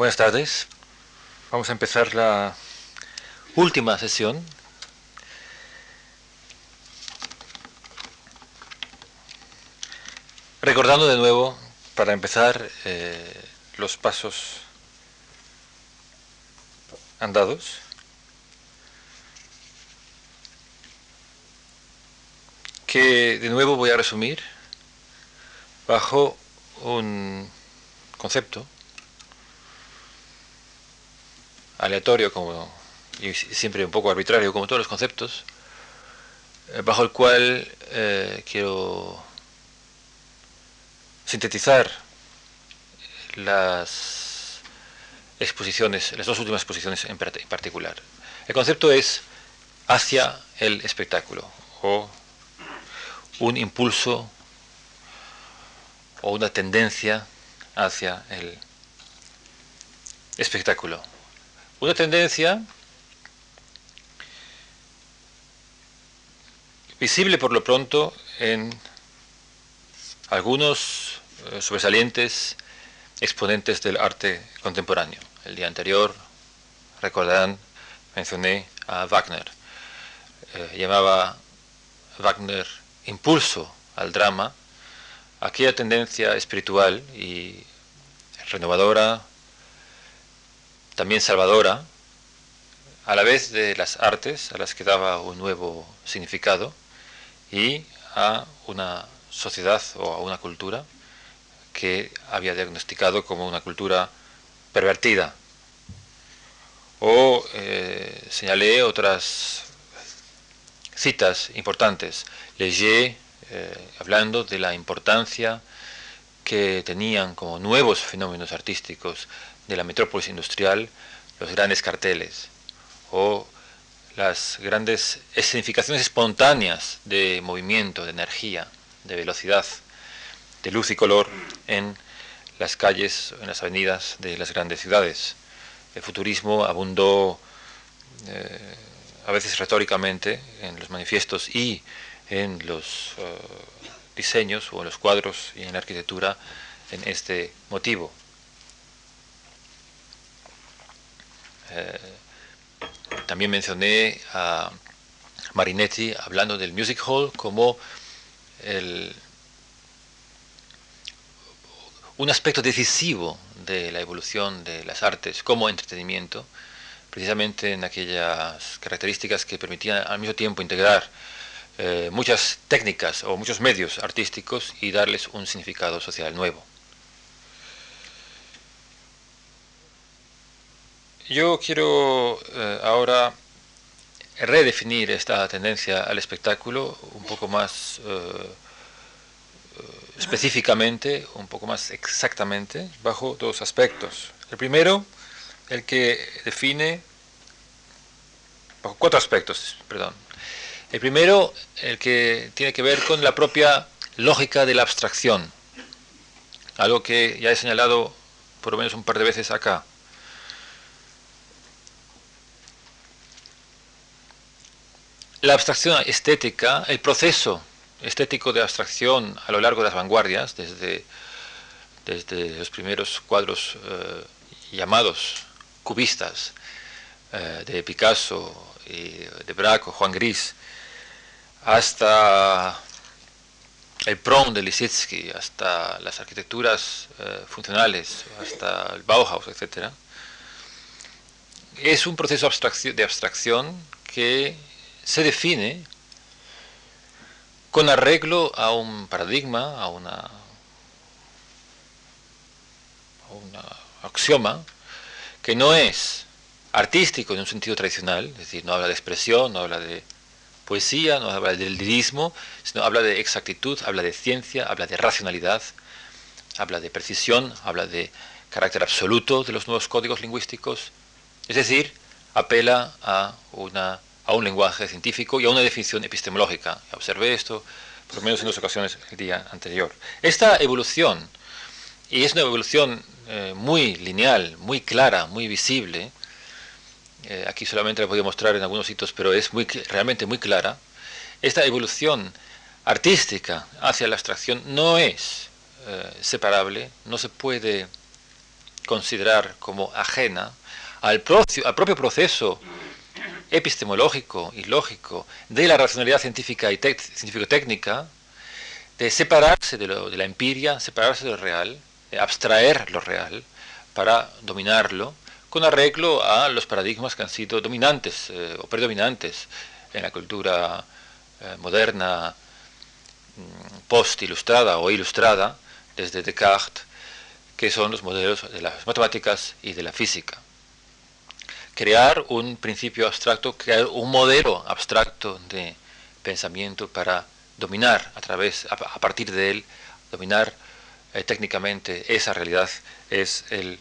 Buenas tardes. Vamos a empezar la última sesión. Recordando de nuevo, para empezar, eh, los pasos andados. Que de nuevo voy a resumir bajo un concepto aleatorio como y siempre un poco arbitrario como todos los conceptos eh, bajo el cual eh, quiero sintetizar las exposiciones, las dos últimas exposiciones en particular. El concepto es hacia el espectáculo o un impulso o una tendencia hacia el espectáculo. Una tendencia visible por lo pronto en algunos eh, sobresalientes exponentes del arte contemporáneo. El día anterior, recordarán, mencioné a Wagner. Eh, llamaba Wagner impulso al drama, aquella tendencia espiritual y renovadora, también salvadora, a la vez de las artes, a las que daba un nuevo significado, y a una sociedad o a una cultura que había diagnosticado como una cultura pervertida. O eh, señalé otras citas importantes. Leger, eh, hablando de la importancia que tenían como nuevos fenómenos artísticos de la metrópolis industrial los grandes carteles o las grandes escenificaciones espontáneas de movimiento, de energía, de velocidad, de luz y color en las calles, en las avenidas de las grandes ciudades. El futurismo abundó eh, a veces retóricamente en los manifiestos y en los eh, diseños o en los cuadros y en la arquitectura en este motivo. También mencioné a Marinetti hablando del music hall como un aspecto decisivo de la evolución de las artes como entretenimiento, precisamente en aquellas características que permitían al mismo tiempo integrar eh, muchas técnicas o muchos medios artísticos y darles un significado social nuevo. Yo quiero eh, ahora redefinir esta tendencia al espectáculo un poco más eh, eh, específicamente, un poco más exactamente, bajo dos aspectos. El primero, el que define, bajo cuatro aspectos, perdón. El primero, el que tiene que ver con la propia lógica de la abstracción, algo que ya he señalado por lo menos un par de veces acá. La abstracción estética, el proceso estético de abstracción a lo largo de las vanguardias, desde, desde los primeros cuadros eh, llamados cubistas eh, de Picasso, y de Braco, Juan Gris, hasta el prom de Lisitsky, hasta las arquitecturas eh, funcionales, hasta el Bauhaus, etc., es un proceso de abstracción que se define con arreglo a un paradigma, a una, axioma, que no es artístico en un sentido tradicional, es decir, no habla de expresión, no habla de poesía, no habla del lirismo, sino habla de exactitud, habla de ciencia, habla de racionalidad, habla de precisión, habla de carácter absoluto de los nuevos códigos lingüísticos, es decir, apela a una a un lenguaje científico y a una definición epistemológica. Observé esto por lo menos en dos ocasiones el día anterior. Esta evolución, y es una evolución eh, muy lineal, muy clara, muy visible, eh, aquí solamente la voy a mostrar en algunos sitios, pero es muy, realmente muy clara, esta evolución artística hacia la abstracción no es eh, separable, no se puede considerar como ajena al, propio proceso epistemológico y lógico de la racionalidad científica y científico-técnica, de separarse de, lo, de, la empiria, separarse de lo real, de abstraer lo real para dominarlo, con arreglo a los paradigmas que han sido dominantes eh, o predominantes en la cultura eh, moderna mm, post-ilustrada o ilustrada desde Descartes, que son los modelos de las matemáticas y de la física crear un principio abstracto, crear un modelo abstracto de pensamiento para dominar a través, a, partir de él, dominar eh, técnicamente esa realidad es el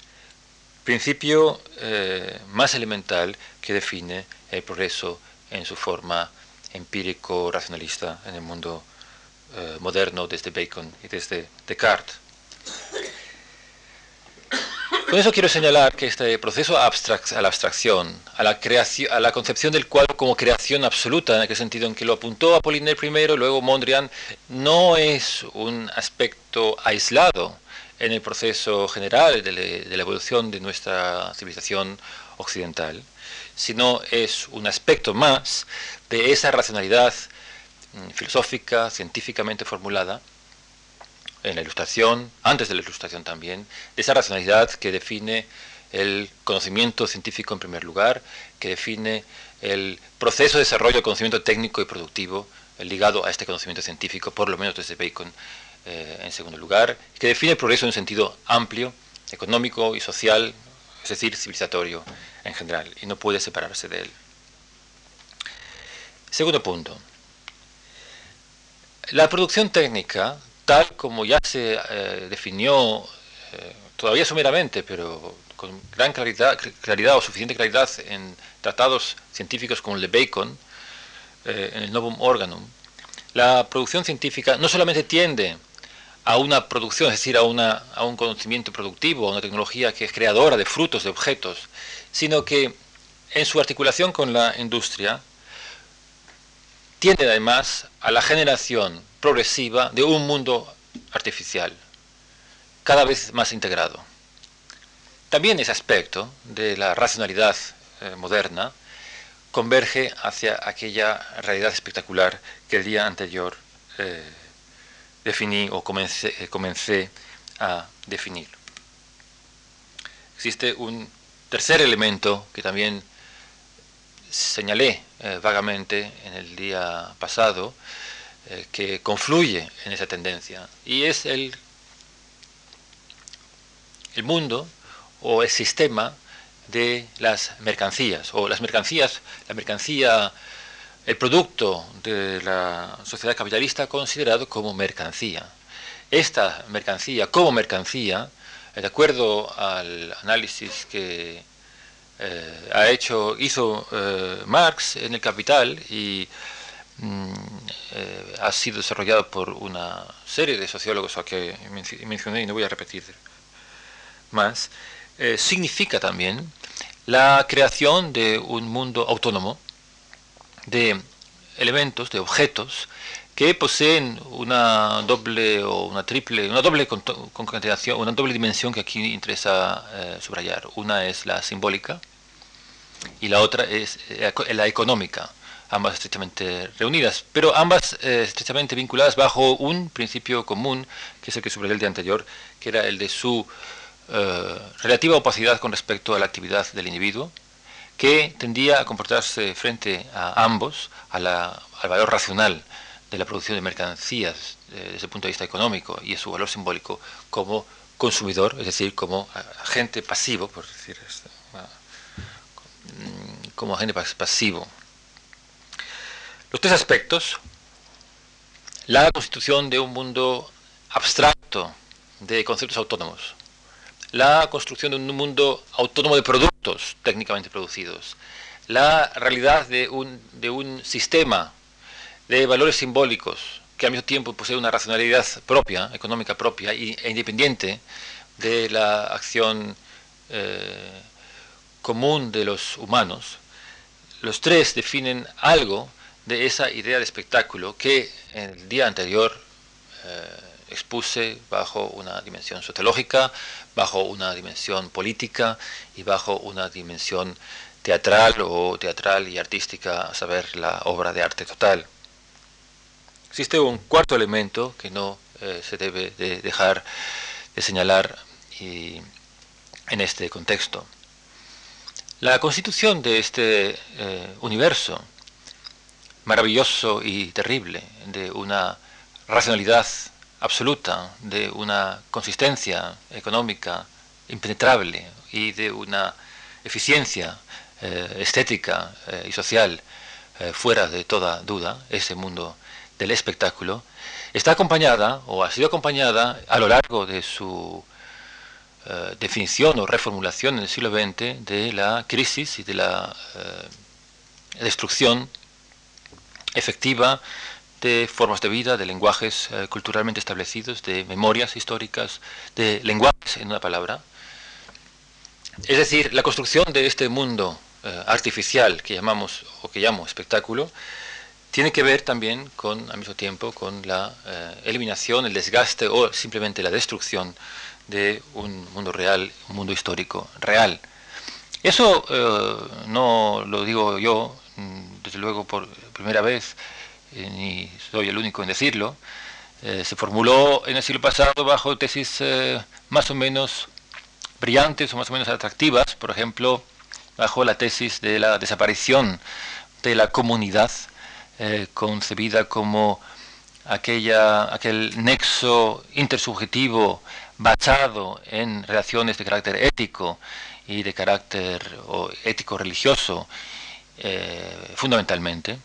principio eh, más elemental que define el progreso en su forma empírico-racionalista en el mundo eh, moderno desde Bacon y desde Descartes. Con eso quiero señalar que este proceso a la abstracción, a la, creación, a la concepción del cuadro como creación absoluta, en el sentido en que lo apuntó Apollinaire primero, luego Mondrian, no es un aspecto aislado en el proceso general de, de la evolución de nuestra civilización occidental, sino es un aspecto más de esa racionalidad mm, filosófica, científicamente formulada, en la ilustración, antes de la ilustración también, de esa racionalidad que define el conocimiento científico en primer lugar, que define el proceso de desarrollo del conocimiento técnico y productivo ligado a este conocimiento científico, por lo menos desde Bacon eh, en segundo lugar, que define el progreso en un sentido amplio, económico y social, es decir, civilizatorio en general, y no puede separarse de él. Segundo punto. La producción técnica tal como ya se eh, definió, eh, todavía someramente, pero con gran claridad, o suficiente claridad en tratados científicos como el de Bacon, eh, en el Novum Organum, la producción científica no solamente tiende a una producción, es decir, a, una, a un conocimiento productivo, a una tecnología que es creadora de frutos, de objetos, sino que en su articulación con la industria tiende además a la generación progresiva de un mundo artificial, cada vez más integrado. También ese aspecto de la racionalidad eh, moderna converge hacia aquella realidad espectacular que el día anterior eh, definí o comencé, eh, comencé a definir. Existe un tercer elemento que también señalé vagamente en el día pasado, eh, que confluye en esa tendencia y es el, el mundo o el sistema de las mercancías o las mercancías, la mercancía, el producto de la sociedad capitalista considerado como mercancía. Esta mercancía como mercancía, de acuerdo al análisis que eh, ha hecho, hizo eh, Marx en el Capital y Mm, eh, ha sido desarrollado por una serie de sociólogos a que mencioné y no voy a repetir más, significa también la creación de un mundo autónomo de elementos, de objetos que poseen una doble o una triple, una doble concatenación, una doble dimensión que aquí interesa subrayar. Una es la simbólica y la otra es la económica ambas estrechamente reunidas, pero ambas eh, estrechamente vinculadas bajo un principio común, que es el que subrayé el día anterior, que era el de su eh, relativa opacidad con respecto a la actividad del individuo, que tendía a comportarse frente a ambos, al valor racional de la producción de mercancías eh, desde el punto de vista económico y a su valor simbólico como consumidor, es decir, como agente pasivo, por decir como agente pasivo. Los tres aspectos, la constitución de un mundo abstracto de conceptos autónomos, la construcción de un mundo autónomo de productos técnicamente producidos, la realidad de un, de un sistema de valores simbólicos que al mismo tiempo posee una racionalidad propia, económica propia e independiente de la acción eh, común de los humanos, los tres definen algo de esa idea de espectáculo que en el día anterior eh, expuse bajo una dimensión sociológica, bajo una dimensión política y bajo una dimensión teatral o teatral y artística, a saber, la obra de arte total. Existe un cuarto elemento que no eh, se debe de dejar de señalar en este contexto. La constitución de este eh, universo maravilloso y terrible, de una racionalidad absoluta, de una consistencia económica impenetrable y de una eficiencia eh, estética eh, y social fuera de toda duda, ese mundo del espectáculo, está acompañada o ha sido acompañada a lo largo de su definición o reformulación en el siglo XX de la crisis y de la destrucción efectiva de formas de vida, de lenguajes eh, culturalmente establecidos, de memorias históricas, de lenguajes, en una palabra. Es decir, la construcción de este mundo eh, artificial que llamamos o que llamo espectáculo tiene que ver también con, al mismo tiempo, con la eh, eliminación, el desgaste o simplemente la destrucción de un mundo real, un mundo histórico real. Eso no lo digo yo, mm, desde luego por primera vez, eh, ni soy el único en decirlo, eh, se formuló en el siglo pasado bajo tesis eh, más o menos brillantes o más o menos atractivas, por ejemplo, bajo la tesis de la desaparición de la comunidad, concebida como aquella, aquel nexo intersubjetivo basado en relaciones de carácter ético y de carácter ético-religioso, fundamentalmente,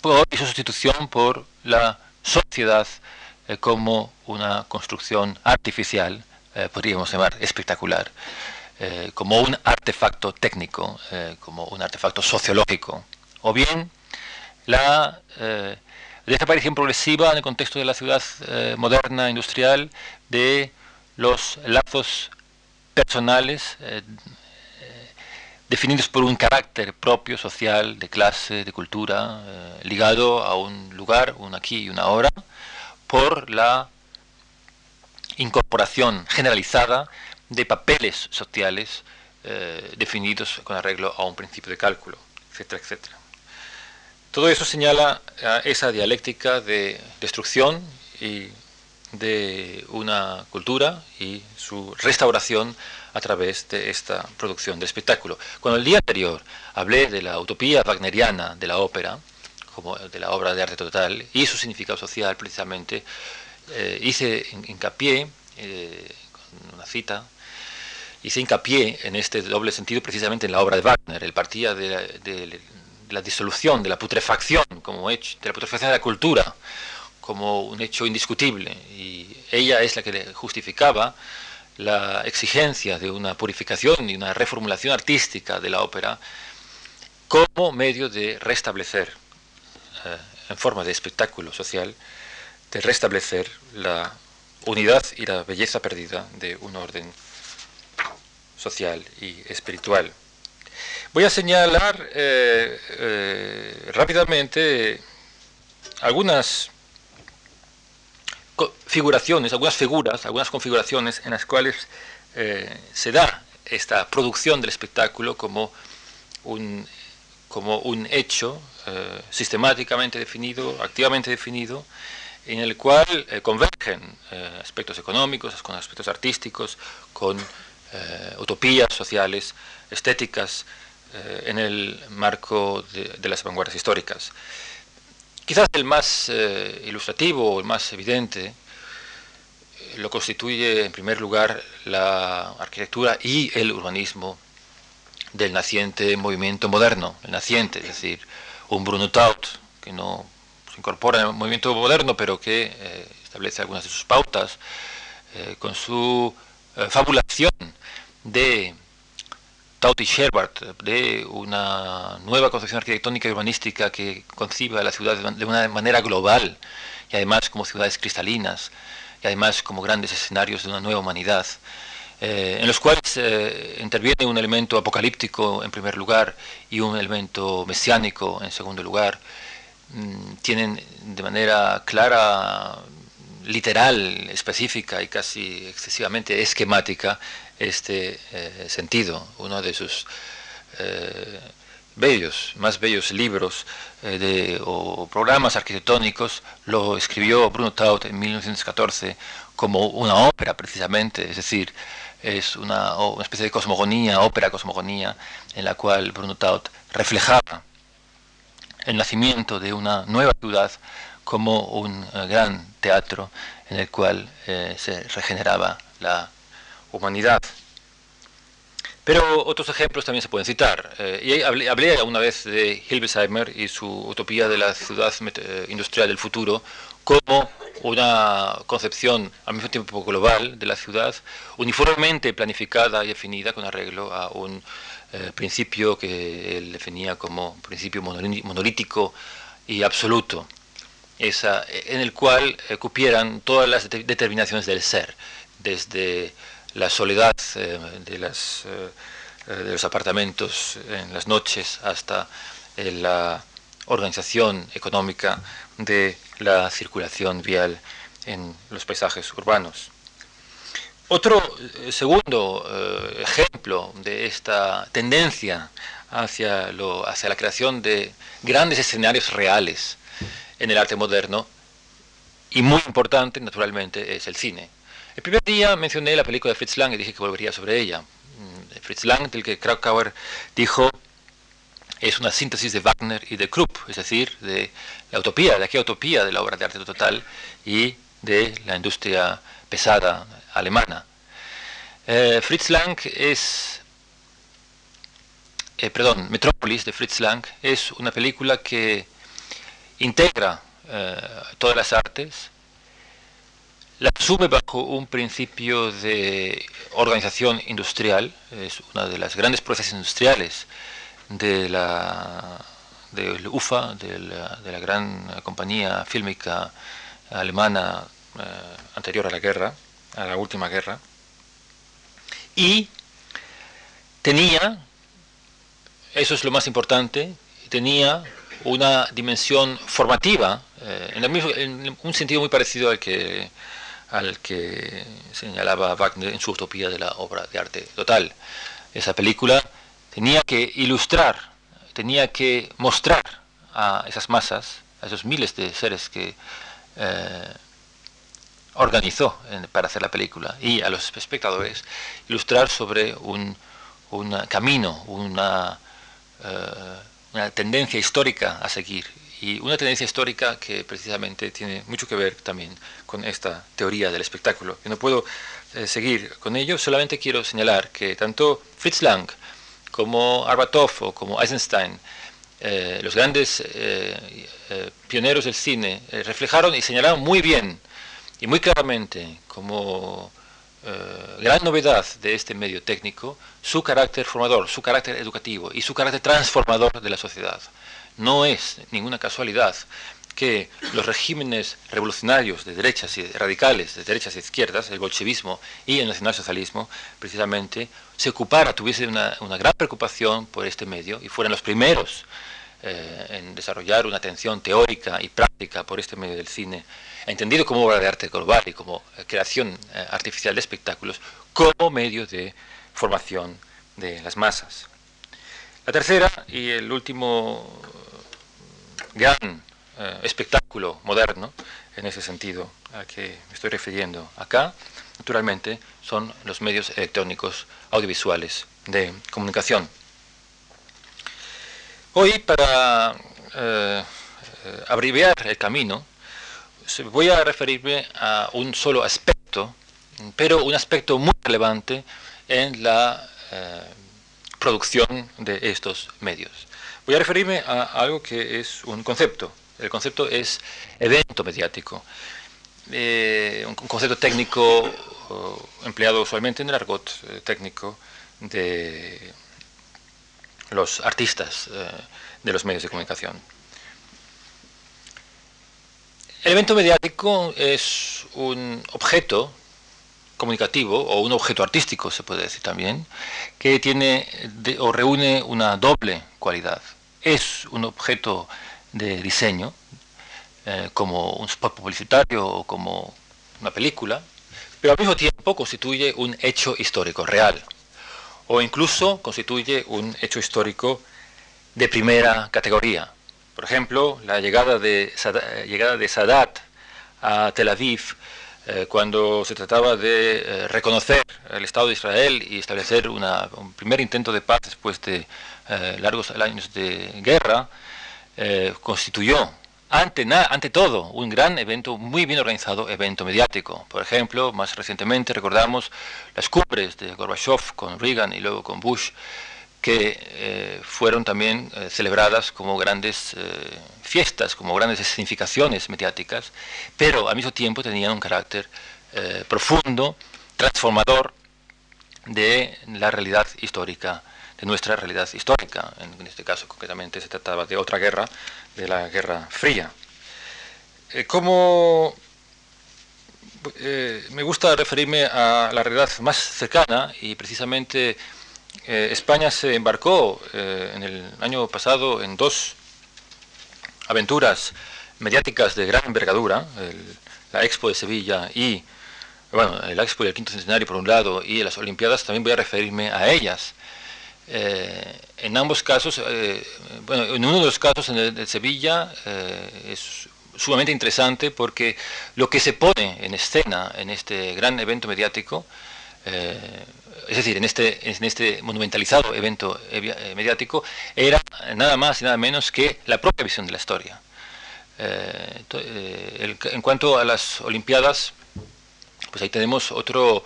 por, y su sustitución por la sociedad eh, como una construcción artificial, eh, podríamos llamar espectacular, eh, como un artefacto técnico, como un artefacto sociológico, o bien la desaparición progresiva en el contexto de la ciudad moderna industrial de los lazos personales definidos por un carácter propio, social, de clase, de cultura, eh, ligado a un lugar, un aquí y una ahora, por la incorporación generalizada de papeles sociales eh, definidos con arreglo a un principio de cálculo, etcétera, etcétera. Todo eso señala esa dialéctica de destrucción y de una cultura y su restauración a través de esta producción de espectáculo. Cuando el día anterior hablé de la utopía wagneriana de la ópera, como de la obra de arte total, y su significado social precisamente, eh, hice hincapié, eh, con una cita, hice hincapié en este doble sentido precisamente en la obra de Wagner. Él partía de, la disolución, de la putrefacción, como hecho, de la putrefacción de la cultura, como un hecho indiscutible, y ella es la que justificaba la exigencia de una purificación y una reformulación artística de la ópera como medio de restablecer, eh, en forma de espectáculo social, de restablecer la unidad y la belleza perdida de un orden social y espiritual. Voy a señalar eh, eh, rápidamente algunas figuraciones, algunas figuras, algunas configuraciones en las cuales eh, se da esta producción del espectáculo como un, como un hecho sistemáticamente definido, activamente definido, en el cual convergen aspectos económicos con aspectos artísticos, con utopías sociales, estéticas, en el marco de las vanguardias históricas. Quizás el más eh, ilustrativo el más evidente eh, lo constituye en primer lugar la arquitectura y el urbanismo del naciente movimiento moderno, el naciente, es decir, un Bruno Taut, que no se incorpora en el movimiento moderno, pero que eh, establece algunas de sus pautas, con su fabulación de Tauti Sherbart, de una nueva concepción arquitectónica y urbanística que conciba la ciudad de una manera global y además como ciudades cristalinas y además como grandes escenarios de una nueva humanidad, eh, en los cuales eh, interviene un elemento apocalíptico en primer lugar y un elemento mesiánico en segundo lugar, mm, tienen de manera clara literal, específica y casi excesivamente esquemática este eh, sentido. Uno de sus eh, bellos, más bellos libros de, o programas arquitectónicos lo escribió Bruno Taut en 1914 como una ópera precisamente, es decir, es una, una especie de cosmogonía, ópera cosmogonía, en la cual Bruno Taut reflejaba el nacimiento de una nueva ciudad como un eh, gran teatro en el cual eh, se regeneraba la humanidad. Pero otros ejemplos también se pueden citar. Eh, y hablé, hablé, una vez de Hilbesheimer y su utopía de la ciudad industrial del futuro como una concepción al mismo tiempo global de la ciudad, uniformemente planificada y definida con arreglo a un eh, principio que él definía como principio monolítico y absoluto, en el cual eh, cupieran todas las determinaciones del ser, desde la soledad eh, de, las, de los apartamentos en las noches hasta la organización económica de la circulación vial en los paisajes urbanos. Otro eh, segundo eh, ejemplo de esta tendencia hacia la creación de grandes escenarios reales en el arte moderno, y muy importante, naturalmente, es el cine. El primer día mencioné la película de Fritz Lang y dije que volvería sobre ella. Mm, Fritz Lang, del que Krakauer dijo, es una síntesis de Wagner y de Krupp, es decir, de la utopía, de aquella utopía de la obra de arte total y de la industria pesada alemana. Eh, Fritz Lang es, eh, perdón, Metrópolis de Fritz Lang es una película que integra eh, todas las artes, la asume bajo un principio de organización industrial, es una de las grandes procesos industriales de la del UFA, de la, gran compañía fílmica alemana anterior a la guerra, a la última guerra, y tenía, eso es lo más importante, tenía una dimensión formativa, eh, en, un sentido muy parecido al que, al que señalaba Wagner en su utopía de la obra de arte total. Esa película tenía que ilustrar, tenía que mostrar a esas masas, a esos miles de seres que eh, organizó para hacer la película y a los espectadores ilustrar sobre un, camino, eh, una tendencia histórica a seguir y una tendencia histórica que precisamente tiene mucho que ver también con esta teoría del espectáculo. Yo no puedo eh, seguir con ello, solamente quiero señalar que tanto Fritz Lang como Arbatov o como Eisenstein, eh, los grandes pioneros del cine, reflejaron y señalaron muy bien y muy claramente como eh, gran novedad de este medio técnico su carácter formador, su carácter educativo y su carácter transformador de la sociedad. No es ninguna casualidad que los regímenes revolucionarios de derechas y radicales, de derechas y izquierdas, el bolchevismo y el nacionalsocialismo, precisamente se ocupara, tuviese una, una gran preocupación por este medio y fueran los primeros eh, en desarrollar una atención teórica y práctica por este medio del cine entendido como obra de arte global y como eh, creación eh, artificial de espectáculos, como medio de formación de las masas. La tercera y el último gran eh, espectáculo moderno, en ese sentido al que me estoy refiriendo acá, naturalmente, son los medios electrónicos audiovisuales de comunicación. Hoy, para abreviar el camino, voy a referirme a un solo aspecto, pero un aspecto muy relevante en la eh, producción de estos medios. Voy a referirme a algo que es un concepto. El concepto es evento mediático. Eh, un concepto técnico empleado usualmente en el argot eh, técnico de los artistas de los medios de comunicación. El evento mediático es un objeto comunicativo o un objeto artístico, se puede decir también, que tiene o reúne una doble cualidad. Es un objeto de diseño, eh, como un spot publicitario o como una película, pero al mismo tiempo constituye un hecho histórico real, o incluso constituye un hecho histórico de primera categoría. Por ejemplo, la llegada de, llegada de Sadat a Tel Aviv eh, cuando se trataba de eh, reconocer el Estado de Israel y establecer un primer intento de paz después de eh, largos años de guerra, constituyó ante, ante todo un gran evento, muy bien organizado evento mediático. Por ejemplo, más recientemente recordamos las cumbres de Gorbachev con Reagan y luego con Bush, que eh, fueron también eh, celebradas como grandes eh, fiestas, como grandes significaciones mediáticas, pero al mismo tiempo tenían un carácter profundo, transformador de la realidad histórica, de nuestra realidad histórica. En, este caso, concretamente, se trataba de otra guerra, de la Guerra Fría. como me gusta referirme a la realidad más cercana y precisamente eh, España se embarcó eh, en el año pasado en dos aventuras mediáticas de gran envergadura, la Expo de Sevilla y, bueno, la Expo del quinto centenario por un lado y las Olimpiadas, también voy a referirme a ellas. Eh, en ambos casos, bueno, en uno de los casos en el de Sevilla es sumamente interesante porque lo que se pone en escena en este gran evento mediático es decir, en este, en este monumentalizado evento eh, mediático, era nada más y nada menos que la propia visión de la historia. Eh, eh, en cuanto a las Olimpiadas, pues ahí tenemos otro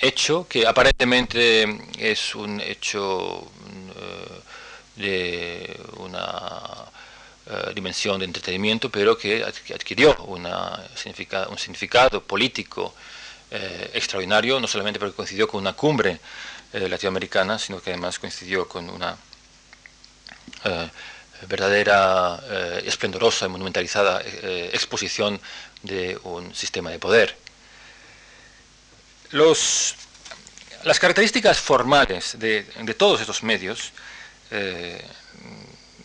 hecho que aparentemente es un hecho de una dimensión de entretenimiento, pero que adquirió un significado político eh, extraordinario, no solamente porque coincidió con una cumbre eh, latinoamericana, sino que además coincidió con una eh, verdadera, esplendorosa y monumentalizada exposición de un sistema de poder. Las características formales de, todos estos medios,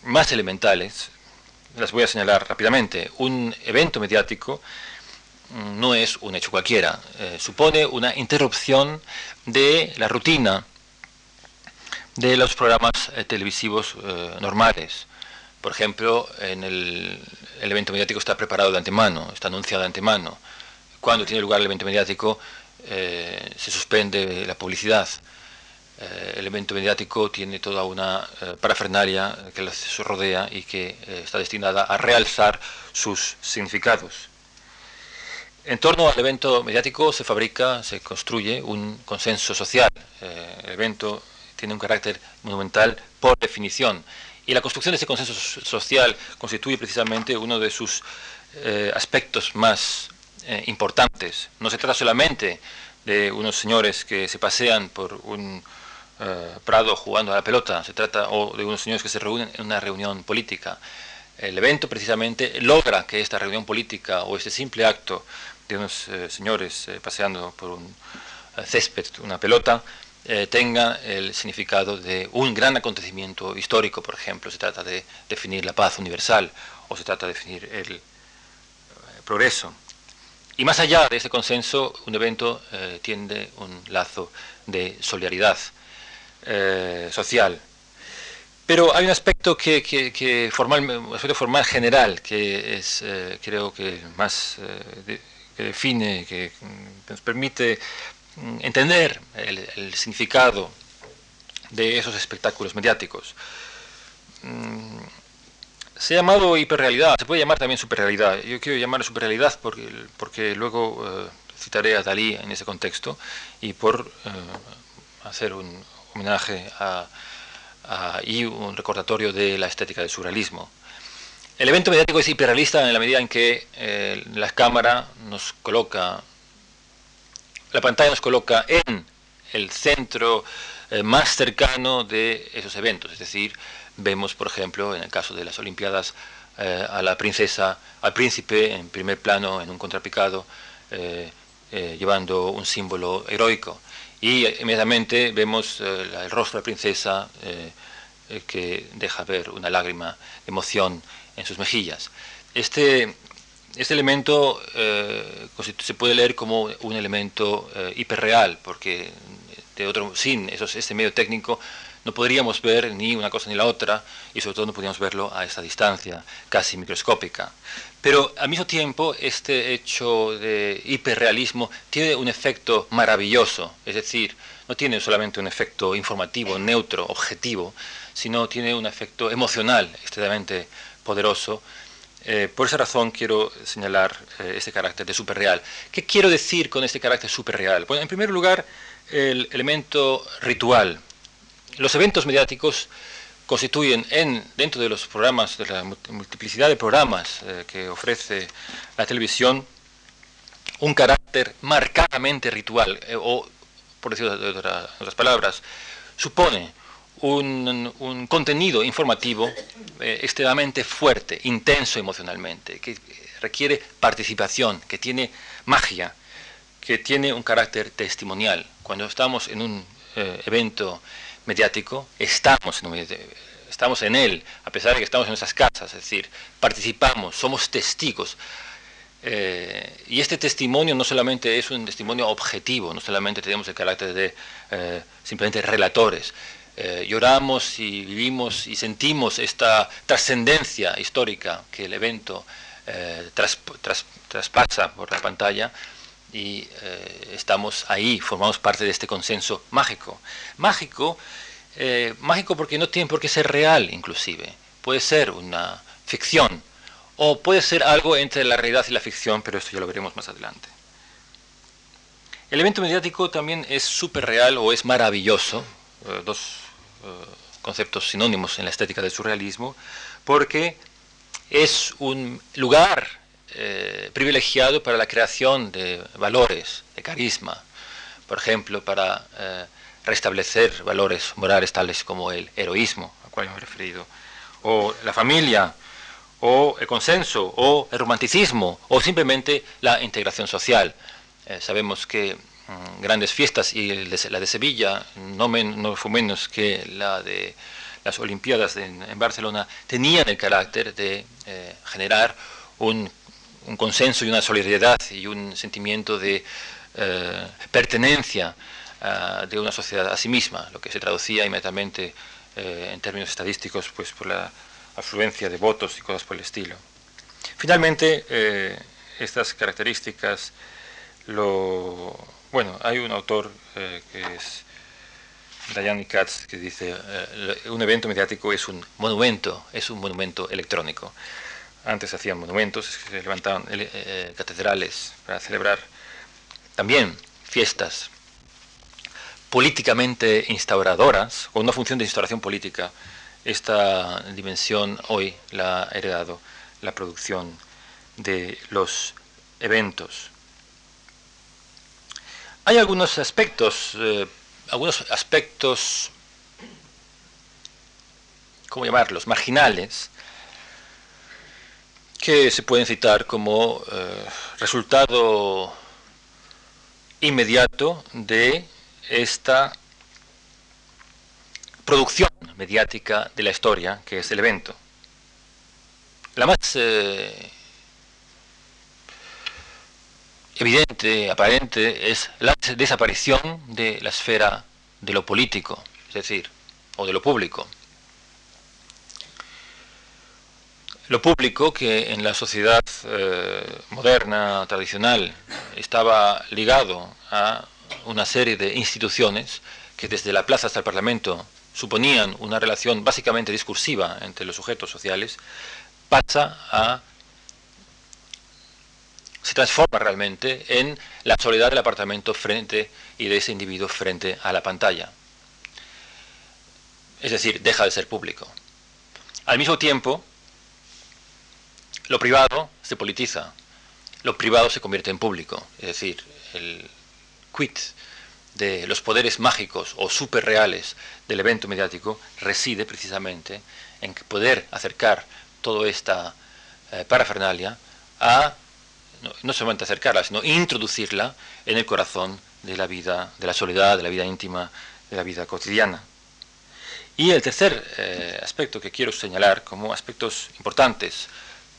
más elementales, las voy a señalar rápidamente. Un evento mediático no es un hecho cualquiera, eh, supone una interrupción de la rutina de los programas eh, televisivos eh, normales. Por ejemplo, en el, evento mediático está preparado de antemano, está anunciado de antemano. Cuando tiene lugar el evento mediático se suspende la publicidad. el evento mediático tiene toda una parafernalia que lo rodea y que está destinada a realzar sus significados. En torno al evento mediático se fabrica, se construye un consenso social. Eh, el evento tiene un carácter monumental por definición. Y la construcción de ese consenso social constituye precisamente uno de sus eh, aspectos más eh, importantes. No se trata solamente de unos señores que se pasean por un prado jugando a la pelota, se trata o de unos señores que se reúnen en una reunión política. El evento precisamente logra que esta reunión política o este simple acto de unos eh, señores eh, paseando por un eh, césped, una pelota, tenga el significado de un gran acontecimiento histórico, por ejemplo, se trata de definir la paz universal o se trata de definir el progreso. Y más allá de ese consenso, un evento tiende un lazo de solidaridad social. Pero hay un aspecto que, que, formal, un aspecto formal general que es, creo que más que define, que, nos permite mm, entender el, significado de esos espectáculos mediáticos. Mm, se ha llamado hiperrealidad, se puede llamar también superrealidad. Yo quiero llamar superrealidad porque, porque luego eh, citaré a Dalí en ese contexto y por eh, hacer un homenaje a, y un recordatorio de la estética del surrealismo. El evento mediático es hiperrealista en la medida en que eh, la cámara nos coloca, la pantalla nos coloca en el centro más cercano de esos eventos. Es decir, vemos, por ejemplo, en el caso de las Olimpiadas, eh, a la princesa, al príncipe en primer plano, en un contrapicado, llevando un símbolo heroico. Y inmediatamente vemos el rostro de la princesa que deja ver una lágrima de emoción en sus mejillas. Este este elemento eh, se puede leer como un elemento eh, hiperreal, porque de otro, sin esos, este medio técnico no podríamos ver ni una cosa ni la otra y sobre todo no podríamos verlo a esta distancia casi microscópica. Pero al mismo tiempo este hecho de hiperrealismo tiene un efecto maravilloso, es decir, no tiene solamente un efecto informativo, neutro, objetivo, sino tiene un efecto emocional extremadamente poderoso. Eh, por esa razón quiero señalar eh, este carácter de superreal. ¿Qué quiero decir con este carácter superreal? Bueno, en primer lugar, el elemento ritual. Los eventos mediáticos constituyen en, dentro de los programas, de la multiplicidad de programas eh, que ofrece la televisión, un carácter marcadamente ritual, o por decirlo de otras palabras, supone un, contenido informativo eh, extremadamente fuerte, intenso emocionalmente, que requiere participación, que tiene magia, que tiene un carácter testimonial. Cuando estamos en un eh, evento mediático, estamos en, estamos en él, a pesar de que estamos en nuestras casas, es decir, participamos, somos testigos. Eh, y este testimonio no solamente es un testimonio objetivo, no solamente tenemos el carácter de simplemente relatores, eh, lloramos y vivimos y sentimos esta trascendencia histórica que el evento eh, traspasa por la pantalla y eh, estamos ahí, formamos parte de este consenso mágico. Mágico, mágico porque no tiene por qué ser real inclusive, puede ser una ficción o puede ser algo entre la realidad y la ficción, pero esto ya lo veremos más adelante. El evento mediático también es súper real o es maravilloso, dos eh, conceptos sinónimos en la estética del surrealismo, porque es un lugar eh, privilegiado para la creación de valores, de carisma, por ejemplo, para eh, restablecer valores morales tales como el heroísmo, al cual hemos referido, o la familia, o el consenso, o el romanticismo, o simplemente la integración social. sabemos que Mm, grandes fiestas y la de Sevilla, no, no, fue menos que la de las Olimpiadas en, Barcelona, tenían el carácter de eh, generar un, consenso y una solidaridad y un sentimiento de eh, pertenencia ah, de una sociedad a sí misma, lo que se traducía inmediatamente eh, en términos estadísticos pues, por la afluencia de votos y cosas por el estilo. Finalmente, estas características lo bueno, hay un autor eh, que es Diane Katz que dice eh, un evento mediático es un monumento, es un monumento electrónico. Antes hacían monumentos, se levantaban eh, catedrales para celebrar también fiestas políticamente instauradoras, con una función de instauración política. Esta dimensión hoy la ha heredado la producción de los eventos. Hay algunos aspectos, eh, algunos aspectos, ¿cómo llamarlos?, marginales, que se pueden citar como eh, resultado inmediato de esta producción mediática de la historia, que es el evento. La más eh, evidente, aparente, es la desaparición de la esfera de lo político, es decir, o de lo público. Lo público que en la sociedad eh, moderna, tradicional, estaba ligado a una serie de instituciones que desde la plaza hasta el Parlamento suponían una relación básicamente discursiva entre los sujetos sociales, pasa a se transforma realmente en la soledad del apartamento frente y de ese individuo frente a la pantalla. Es decir, deja de ser público. Al mismo tiempo, lo privado se politiza, lo privado se convierte en público, es decir, el quit de los poderes mágicos o superreales del evento mediático reside precisamente en poder acercar toda esta eh, parafernalia a no, solamente acercarla, sino introducirla en el corazón de la vida, de la soledad, de la vida íntima, de la vida cotidiana. Y el tercer eh, aspecto que quiero señalar como aspectos importantes,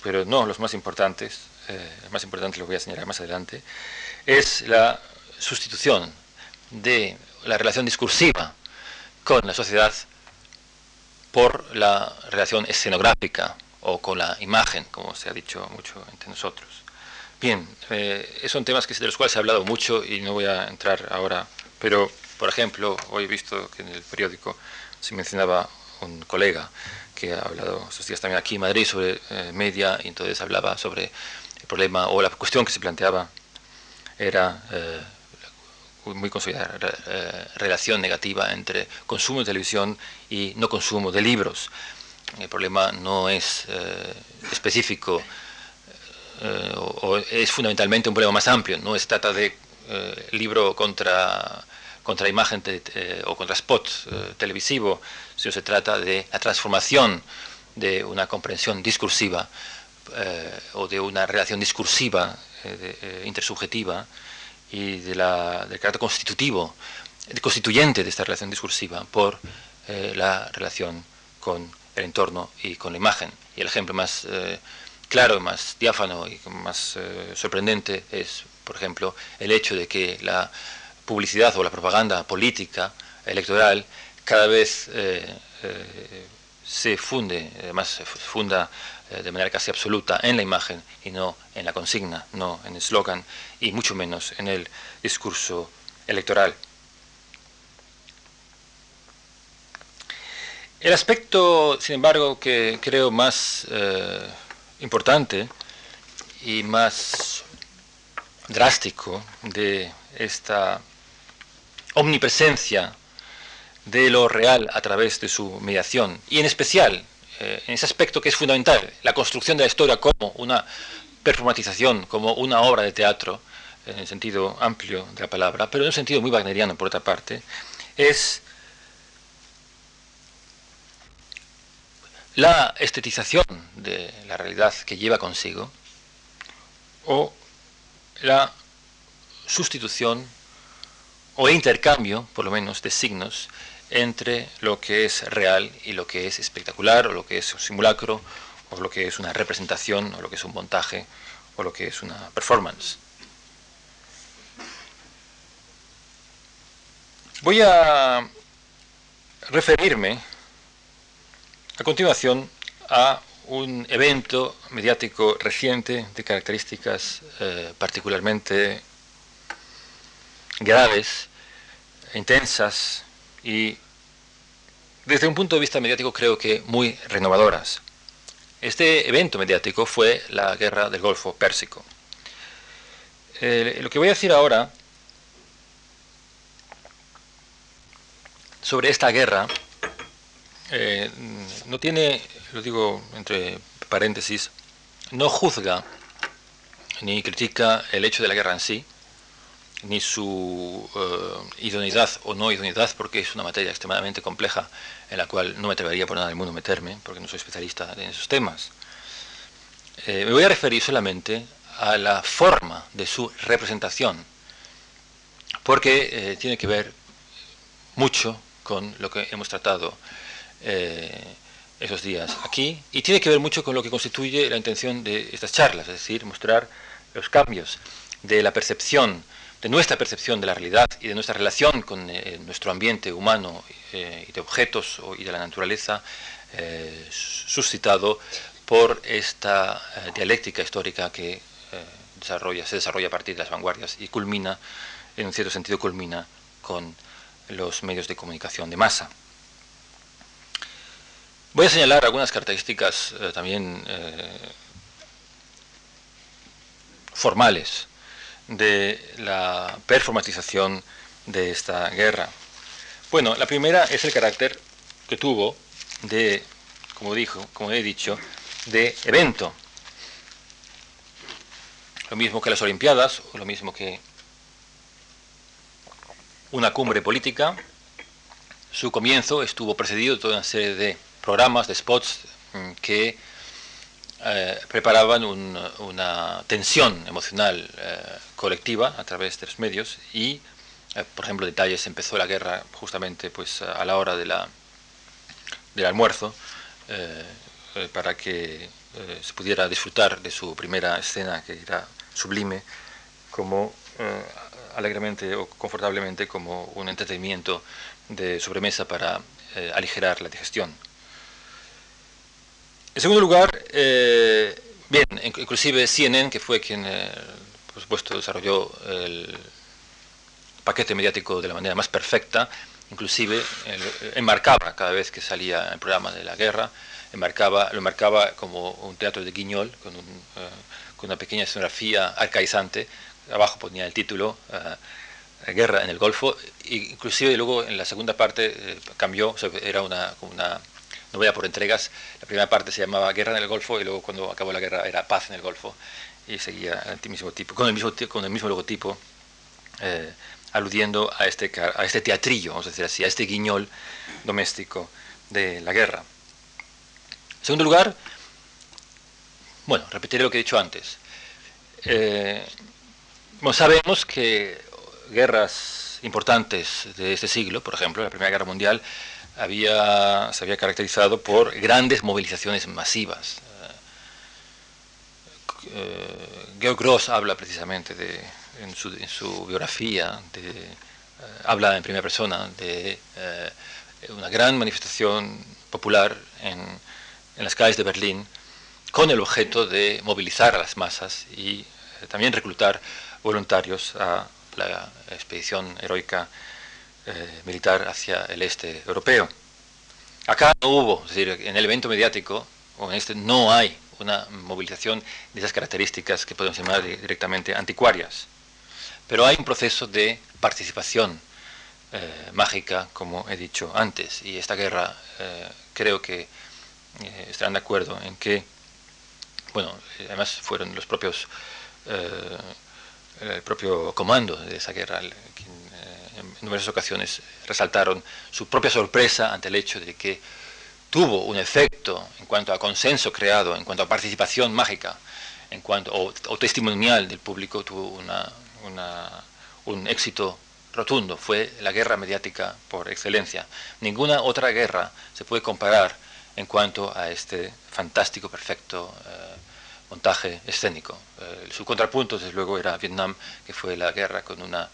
pero no los más importantes, el más importante lo voy a señalar más adelante, es la sustitución de la relación discursiva con la sociedad por la relación escenográfica o con la imagen, como se ha dicho mucho entre nosotros. Bien, eh, son temas que, de los cuales se ha hablado mucho y no voy a entrar ahora, pero, por ejemplo, hoy he visto que en el periódico se mencionaba un colega que ha hablado estos días también aquí en Madrid sobre eh, media y entonces hablaba sobre el problema o la cuestión que se planteaba era eh, muy considerada eh, relación negativa entre consumo de televisión y no consumo de libros. El problema no es eh, específico eh, o, es fundamentalmente un problema más amplio. No se trata de libro contra, contra imagen o contra spot televisivo, sino se trata de la transformación de una comprensión discursiva o de una relación discursiva intersubjetiva y de la, del carácter constitutivo, constituyente de esta relación discursiva por eh, la relación con el entorno y con la imagen. Y el ejemplo más eh, claro, más diáfano y más eh, sorprendente es, por ejemplo, el hecho de que la publicidad o la propaganda política electoral cada vez se funde, además se funda eh, de manera casi absoluta en la imagen y no en la consigna, no en el eslogan y mucho menos en el discurso electoral. El aspecto, sin embargo, que creo más eh, importante y más drástico de esta omnipresencia de lo real a través de su mediación, y en especial eh, en ese aspecto que es fundamental, la construcción de la historia como una performatización, como una obra de teatro, en el sentido amplio de la palabra, pero en un sentido muy wagneriano por otra parte, es la estetización de la realidad que lleva consigo o la sustitución o intercambio, por lo menos, de signos entre lo que es real y lo que es espectacular, o lo que es un simulacro, o lo que es una representación, o lo que es un montaje, o lo que es una performance. Voy a referirme a continuación a un evento mediático reciente de características eh, particularmente graves, intensas, y desde un punto de vista mediático creo que muy renovadoras. Este evento mediático fue la guerra del Golfo Pérsico. lo que voy a decir ahora sobre esta guerra eh, no tiene, lo digo entre paréntesis, no juzga ni critica el hecho de la guerra en sí, ni su eh, idoneidad o no idoneidad, porque es una materia extremadamente compleja en la cual no me atrevería por nada del mundo meterme, porque no soy especialista en esos temas. Eh, me voy a referir solamente a la forma de su representación, porque eh, tiene que ver mucho con lo que hemos tratado esos días aquí, y tiene que ver mucho con lo que constituye la intención de estas charlas, es decir, mostrar los cambios de la percepción de nuestra percepción de la realidad y de nuestra relación con eh, nuestro ambiente humano eh, y de objetos y de la naturaleza eh, suscitado por esta dialéctica histórica que desarrolla, se desarrolla a partir de las vanguardias y culmina, en un cierto sentido, culmina con los medios de comunicación de masa. Voy a señalar algunas características también formales de la performatización de esta guerra. Bueno, la primera es el carácter que tuvo de, como dijo, como he dicho, de evento. Lo mismo que las Olimpiadas, o lo mismo que una cumbre política, su comienzo estuvo precedido de toda una serie de programas, de spots mm, que eh, preparaban una tensión emocional eh, colectiva a través de los medios y, eh, por ejemplo, detalles, empezó la guerra justamente pues, a la hora de la, del almuerzo para que eh, se pudiera disfrutar de su primera escena, que era sublime, como eh, alegremente o confortablemente como un entretenimiento de sobremesa para eh, aligerar la digestión. En segundo lugar, bien, inclusive CNN, que fue quien, por supuesto, desarrolló el paquete mediático de la manera más perfecta, inclusive enmarcaba cada vez que salía el programa de la guerra, enmarcaba, lo enmarcaba como un teatro de guiñol, con, eh, una pequeña escenografía arcaizante, abajo ponía el título, eh, Guerra en el Golfo, inclusive luego en la segunda parte eh, cambió, era una novela por entregas, la primera parte se llamaba Guerra en el Golfo y luego cuando acabó la guerra era Paz en el Golfo y seguía el mismo tipo, con, el mismo, con el mismo logotipo aludiendo a este, a este teatrillo, vamos a decir así, a este guiñol doméstico de la guerra. En segundo lugar, bueno, repetiré lo que he dicho antes. Eh, sabemos que guerras importantes de este siglo, por ejemplo, la Primera Guerra Mundial, había, se había caracterizado por grandes movilizaciones masivas. Eh, Georg Gross habla precisamente de, en su, biografía, eh, habla en primera persona de eh, una gran manifestación popular en, las calles de Berlín con el objeto de movilizar a las masas y también reclutar voluntarios a la expedición heroica militar hacia el este europeo. Acá no hubo, es decir, en el evento mediático, o en este, no hay una movilización de esas características que podemos llamar directamente anticuarias. Pero hay un proceso de participación eh, mágica, como he dicho antes, y esta guerra eh, creo que eh, estarán de acuerdo en que, bueno, además fueron los propios, el propio comando de esa guerra quien en numerosas ocasiones resaltaron su propia sorpresa ante el hecho de que tuvo un efecto en cuanto a consenso creado, en cuanto a participación mágica, en cuanto o testimonial del público, tuvo un éxito rotundo, fue la guerra mediática por excelencia. Ninguna otra guerra se puede comparar en cuanto a este fantástico, perfecto eh, montaje escénico. Eh, su contrapunto, desde luego, era Vietnam, que fue la guerra con una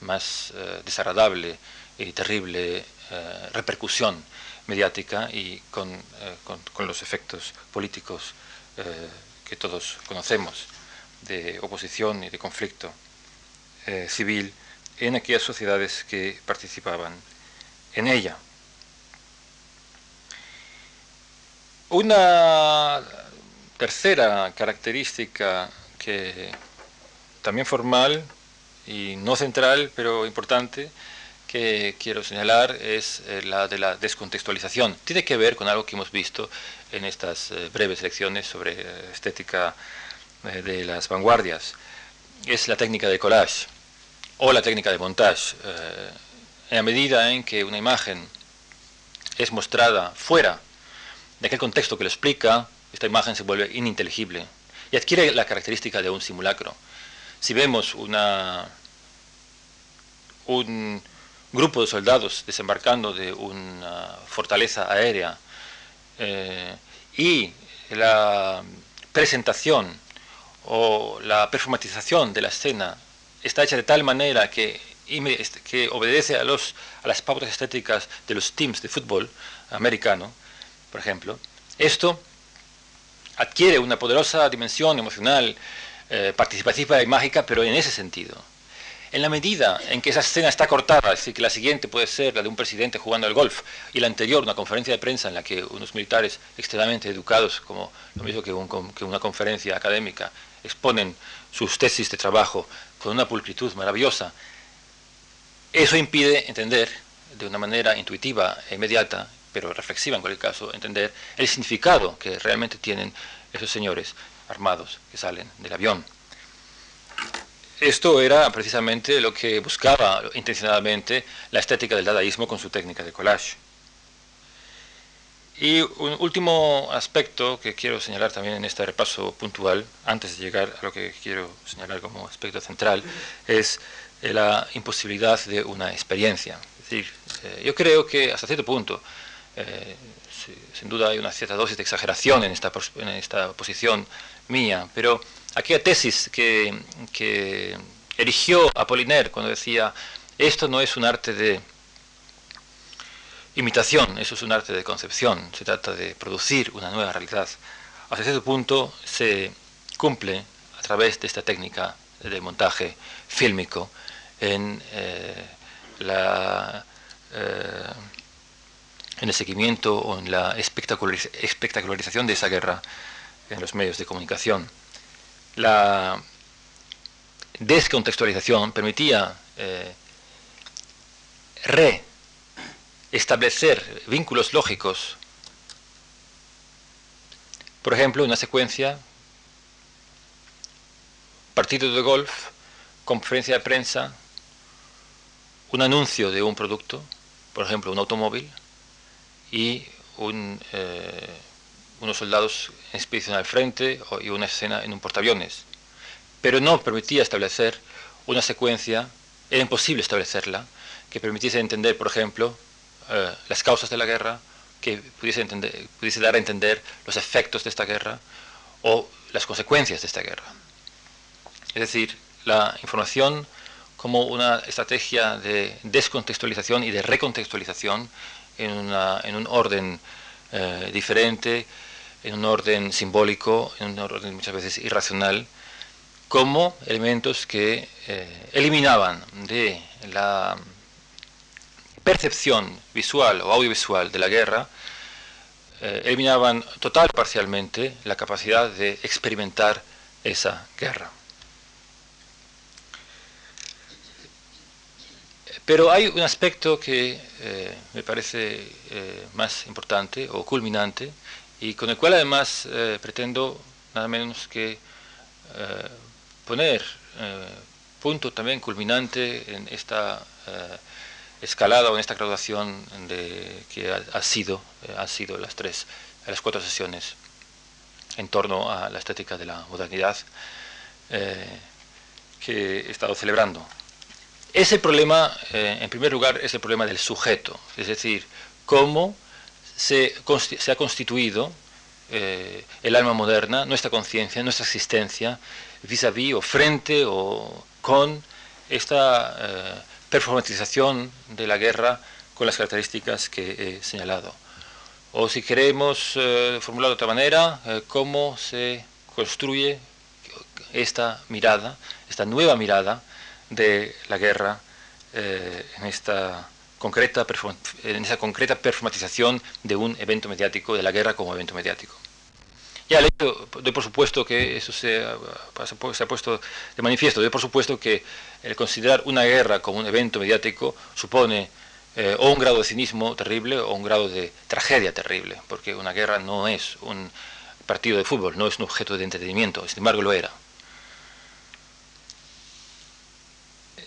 más eh, desagradable y terrible repercusión mediática y con, con, los efectos políticos que todos conocemos de oposición y de conflicto. Eh, civil en aquellas sociedades que participaban en ella. Una tercera característica que también formal y no central, pero importante, que quiero señalar es eh, la de la descontextualización. Tiene que ver con algo que hemos visto en estas eh, breves lecciones sobre estética de las vanguardias. Es la técnica de collage o la técnica de montage. Eh, en la medida en que una imagen es mostrada fuera de aquel contexto que lo explica, esta imagen se vuelve ininteligible y adquiere la característica de un simulacro. Si vemos una, un grupo de soldados desembarcando de una fortaleza aérea eh, y la presentación o la performatización de la escena está hecha de tal manera que, este, que obedece a, los, a las pautas estéticas de los teams de fútbol americano, por ejemplo, esto adquiere una poderosa dimensión emocional, eh, participativa y mágica, pero en ese sentido. En la medida en que esa escena está cortada, es decir, que la siguiente puede ser la de un presidente jugando al golf y la anterior una conferencia de prensa en la que unos militares extremadamente educados, como lo mismo que, una conferencia académica, exponen sus tesis de trabajo con una pulcritud maravillosa, eso impide entender de una manera intuitiva e inmediata, pero reflexiva en cualquier caso, entender el significado que realmente tienen esos señores armados que salen del avión. Esto era precisamente lo que buscaba intencionadamente la estética del dadaísmo con su técnica de collage. Y un último aspecto que quiero señalar también en este repaso puntual, antes de llegar a lo que quiero señalar como aspecto central, es la imposibilidad de una experiencia. Es decir, eh, yo creo que hasta cierto punto eh, sin duda hay una cierta dosis de exageración en esta, en esta posición mía, pero aquella tesis que, erigió Apollinaire cuando decía, esto no es un arte de imitación, eso es un arte de concepción, se trata de producir una nueva realidad. Hasta cierto punto se cumple a través de esta técnica de montaje fílmico en, eh, eh, en el seguimiento o en la espectacularización de esa guerra en los medios de comunicación. La descontextualización permitía eh, reestablecer vínculos lógicos. Por ejemplo, una secuencia, partido de golf, conferencia de prensa, un anuncio de un producto, por ejemplo, un automóvil, y eh, unos soldados en expedición al frente y una escena en un portaaviones. Pero no permitía establecer una secuencia, era imposible establecerla, que permitiese entender, por ejemplo, eh, las causas de la guerra, que pudiese, dar a entender los efectos de esta guerra o las consecuencias de esta guerra. Es decir, la información como una estrategia de descontextualización y de recontextualización en, un orden eh, diferente, en un orden simbólico, en un orden muchas veces irracional, como elementos que eh, eliminaban de la percepción visual o audiovisual de la guerra, eh, eliminaban total o parcialmente la capacidad de experimentar esa guerra. Pero hay un aspecto que eh, me parece más importante o culminante y con el cual además pretendo nada menos que poner punto también culminante en esta escalada o en esta graduación de, que ha, sido, eh, ha sido las tres, las cuatro sesiones en torno a la estética de la modernidad eh, que he estado celebrando. Ese problema, eh, en primer lugar, es el problema del sujeto, es decir, cómo se, ha constituido el alma moderna, nuestra conciencia, nuestra existencia, vis-à-vis o frente o con esta performatización de la guerra con las características que he señalado. O si queremos eh, formular de otra manera, eh, cómo se construye esta mirada, esta nueva mirada de la guerra eh, en, esta concreta en esa concreta performatización de un evento mediático, de la guerra como evento mediático. Ya le doy por supuesto que eso se ha, se ha puesto de manifiesto, doy por supuesto que el considerar una guerra como un evento mediático supone eh, o un grado de cinismo terrible o un grado de tragedia terrible, porque una guerra no es un partido de fútbol, no es un objeto de entretenimiento, sin embargo lo era.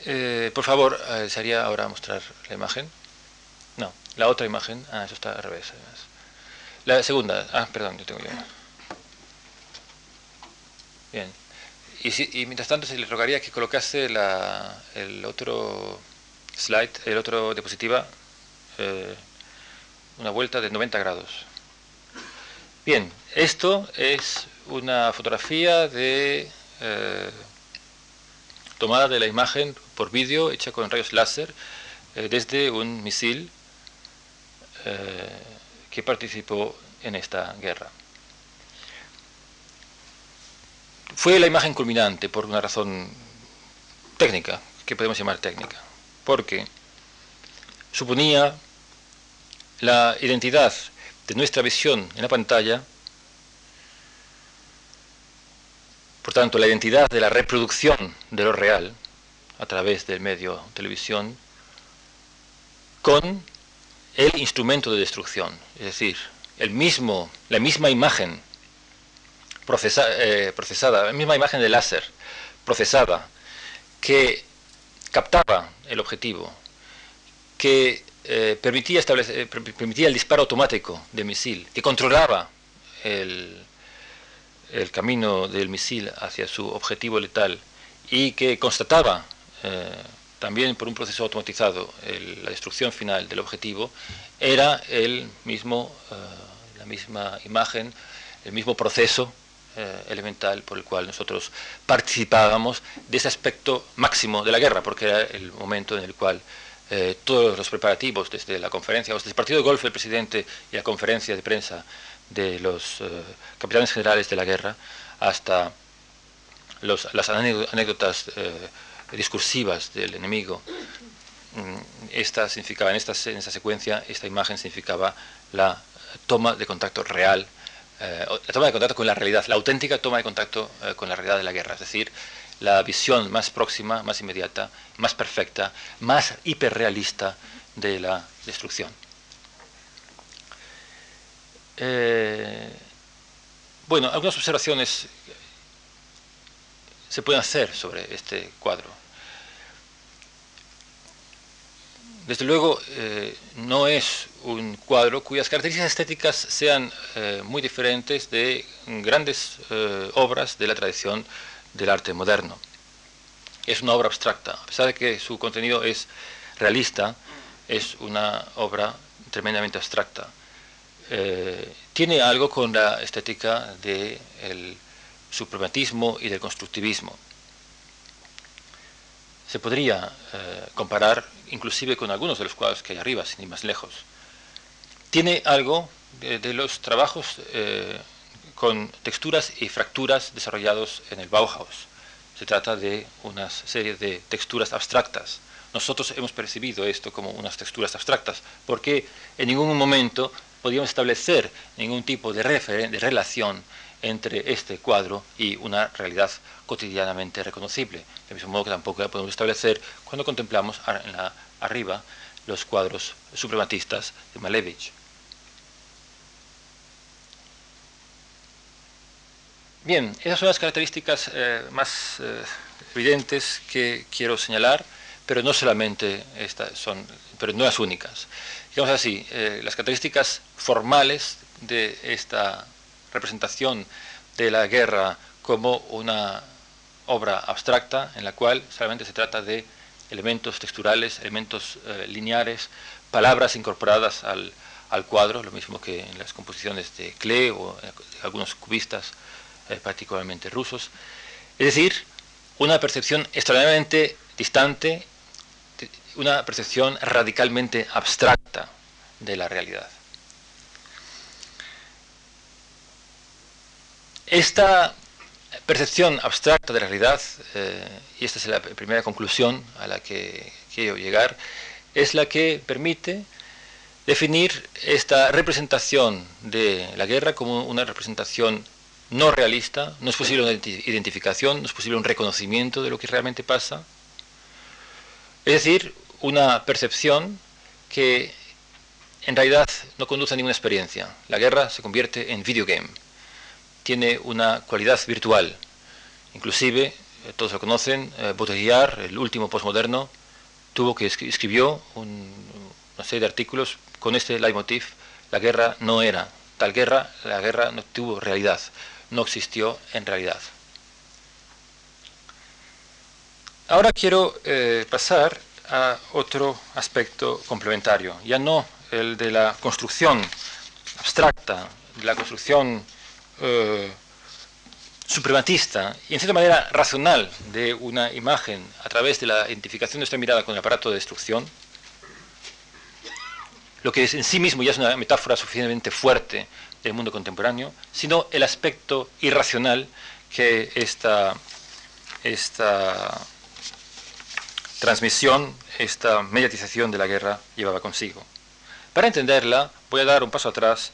Eh, por favor, eh, ¿sería ahora mostrar la imagen? No, la otra imagen. Ah, eso está al revés. La segunda. Ah, perdón, yo tengo ya. Bien. Y, mientras tanto se le rogaría que colocase el otro slide, el otro diapositiva, eh, una vuelta de 90 grados. Bien, esto es una fotografía de eh, tomada de la imagen por vídeo hecha con rayos láser eh, desde un misil que participó en esta guerra. Fue la imagen culminante por una razón técnica, que podemos llamar técnica, porque suponía la identidad de nuestra visión en la pantalla, por tanto la identidad de la reproducción de lo real a través del medio televisión, con el instrumento de destrucción, es decir, el mismo, la misma imagen eh, procesada, la misma imagen de láser procesada, que captaba el objetivo, que eh, eh, permitía el disparo automático del misil, que controlaba el, camino del misil hacia su objetivo letal y que constataba también por un proceso automatizado la destrucción final del objetivo, era el mismo, eh, la misma imagen, el mismo proceso eh, elemental por el cual nosotros participábamos de ese aspecto máximo de la guerra, porque era el momento en el cual eh, todos los preparativos, desde la conferencia, desde el partido de golf del presidente y la conferencia de prensa de los capitanes generales de la guerra, hasta las anécdotas discursivas del enemigo, mm, esta significaba, en esta, en esta secuencia, esta imagen significaba la toma de contacto real, eh, la toma de contacto con la realidad, la auténtica toma de contacto eh, con la realidad de la guerra, es decir, la visión más próxima, más inmediata, más perfecta, más hiperrealista de la destrucción. Eh, bueno, algunas observaciones se pueden hacer sobre este cuadro. Desde luego, eh, no es un cuadro cuyas características estéticas sean eh, muy diferentes de grandes eh, obras de la tradición del arte moderno. Es una obra abstracta, a pesar de que su contenido es realista, es una obra tremendamente abstracta. tiene algo con la estética del suprematismo y del constructivismo se podría eh, comparar inclusive con algunos de los cuadros que hay arriba, sin ir más lejos. Tiene algo de, los trabajos eh, con texturas y fracturas desarrollados en el Bauhaus. Se trata de una serie de texturas abstractas. Nosotros hemos percibido esto como unas texturas abstractas, porque en ningún momento podíamos establecer ningún tipo de, de relación entre este cuadro y una realidad cotidianamente reconocible. De mismo modo que tampoco podemos establecer cuando contemplamos en la, arriba los cuadros suprematistas de Malevich. Bien, esas son las características eh, más eh, evidentes que quiero señalar, pero no solamente estas son, pero no las únicas. Digamos así, eh, las características formales de esta representación de la guerra como una obra abstracta en la cual solamente se trata de elementos texturales, elementos eh, lineares, palabras incorporadas al, cuadro, lo mismo que en las composiciones de Klee o de algunos cubistas eh, particularmente rusos. Es decir, una percepción extraordinariamente distante, una percepción radicalmente abstracta de la realidad. Esta percepción abstracta de la realidad, eh, y esta es la primera conclusión a la que quiero llegar, es la que permite definir esta representación de la guerra como una representación no realista, no es posible una identificación, no es posible un reconocimiento de lo que realmente pasa, es decir, una percepción que en realidad no conduce a ninguna experiencia. La guerra se convierte en videogame tiene una cualidad virtual. Inclusive, eh, todos lo conocen, eh, Baudrillard, el último postmoderno, tuvo que escribió una serie de artículos con este leitmotiv, la guerra no era tal guerra, la guerra no tuvo realidad, no existió en realidad. Ahora quiero eh, pasar a otro aspecto complementario, ya no el de la construcción abstracta, de la construcción eh, suprematista y en cierta manera racional de una imagen a través de la identificación de esta mirada con el aparato de destrucción, lo que en sí mismo ya es una metáfora suficientemente fuerte del mundo contemporáneo, sino el aspecto irracional que esta, esta transmisión, esta mediatización de la guerra llevaba consigo. Para entenderla, voy a dar un paso atrás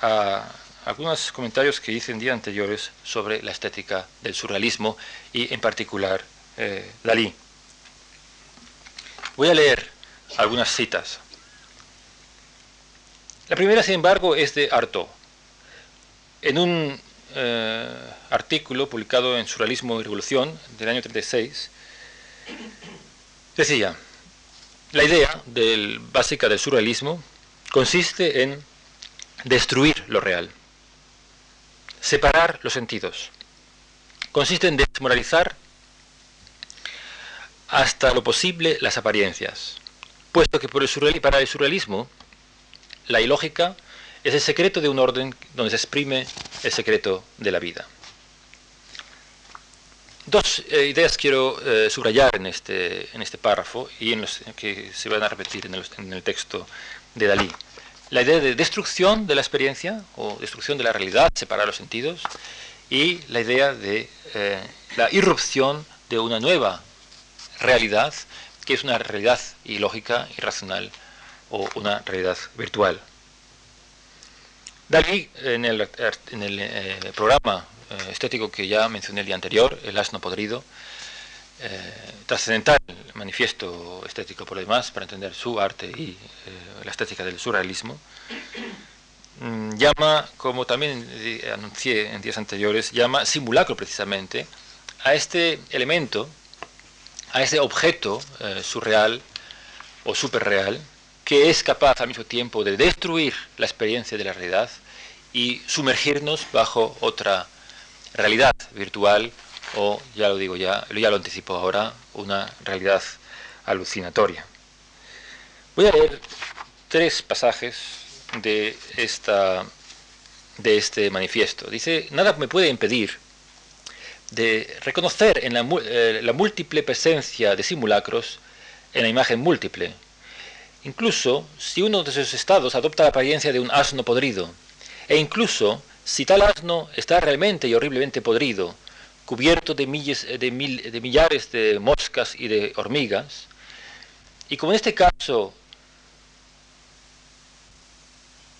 a algunos comentarios que hice en días anteriores sobre la estética del surrealismo y en particular eh, Dalí. Voy a leer algunas citas. La primera, sin embargo, es de Artaud. En un eh, artículo publicado en Surrealismo y Revolución del año 36, decía, la idea del, básica del surrealismo consiste en destruir lo real separar los sentidos. Consiste en desmoralizar hasta lo posible las apariencias, puesto que por el para el surrealismo la ilógica es el secreto de un orden donde se exprime el secreto de la vida. Dos eh, ideas quiero eh, subrayar en este, en este párrafo y en los que se van a repetir en el texto de Dalí. La idea de destrucción de la experiencia o destrucción de la realidad, separar los sentidos, y la idea de eh, la irrupción de una nueva realidad, que es una realidad ilógica, irracional o una realidad virtual. Dalí, en el, en el eh, programa eh, estético que ya mencioné el día anterior, El asno podrido, eh, trascendental manifiesto estético por lo demás, para entender su arte y la estética del surrealismo, mm, llama, como también anuncié en días anteriores, llama simulacro precisamente a este elemento, a este objeto surreal o superreal, que es capaz al mismo tiempo de destruir la experiencia de la realidad y sumergirnos bajo otra realidad virtual o, ya lo digo ya, ya lo anticipo ahora, una realidad alucinatoria. Voy a leer tres pasajes de, esta, de este manifiesto. Dice, nada me puede impedir de reconocer en la, eh, la múltiple presencia de simulacros en la imagen múltiple, incluso si uno de esos estados adopta la apariencia de un asno podrido, e incluso, si tal asno está realmente y horriblemente podrido, cubierto de, de, de millares de moscas y de hormigas, y como en este caso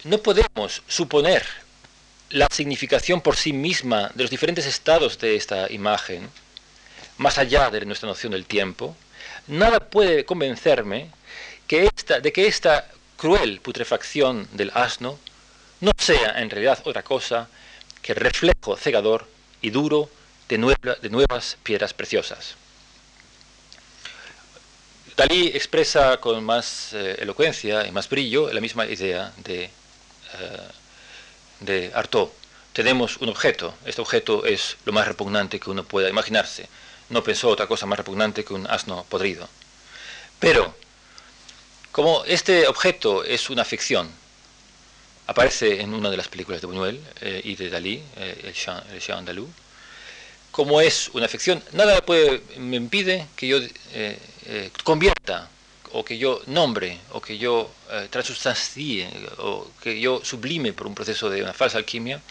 no podemos suponer la significación por sí misma de los diferentes estados de esta imagen, más allá de nuestra noción del tiempo, nada puede convencerme que esta, de que esta cruel putrefacción del asno no sea en realidad otra cosa que reflejo cegador y duro de, de nuevas piedras preciosas. Dalí expresa con más eh, elocuencia y más brillo la misma idea de, uh, de Artaud. Tenemos un objeto, este objeto es lo más repugnante que uno pueda imaginarse. No pensó otra cosa más repugnante que un asno podrido. Pero, como este objeto es una ficción, aparece en una de las películas de Buñuel eh, y de Dalí, eh, el, Chien, el andaluz. Como es una ficción, nada puede, me impide que yo eh, convierta, o que yo nombre, o que yo transustancie, o que yo sublime por un proceso de una falsa alquimia,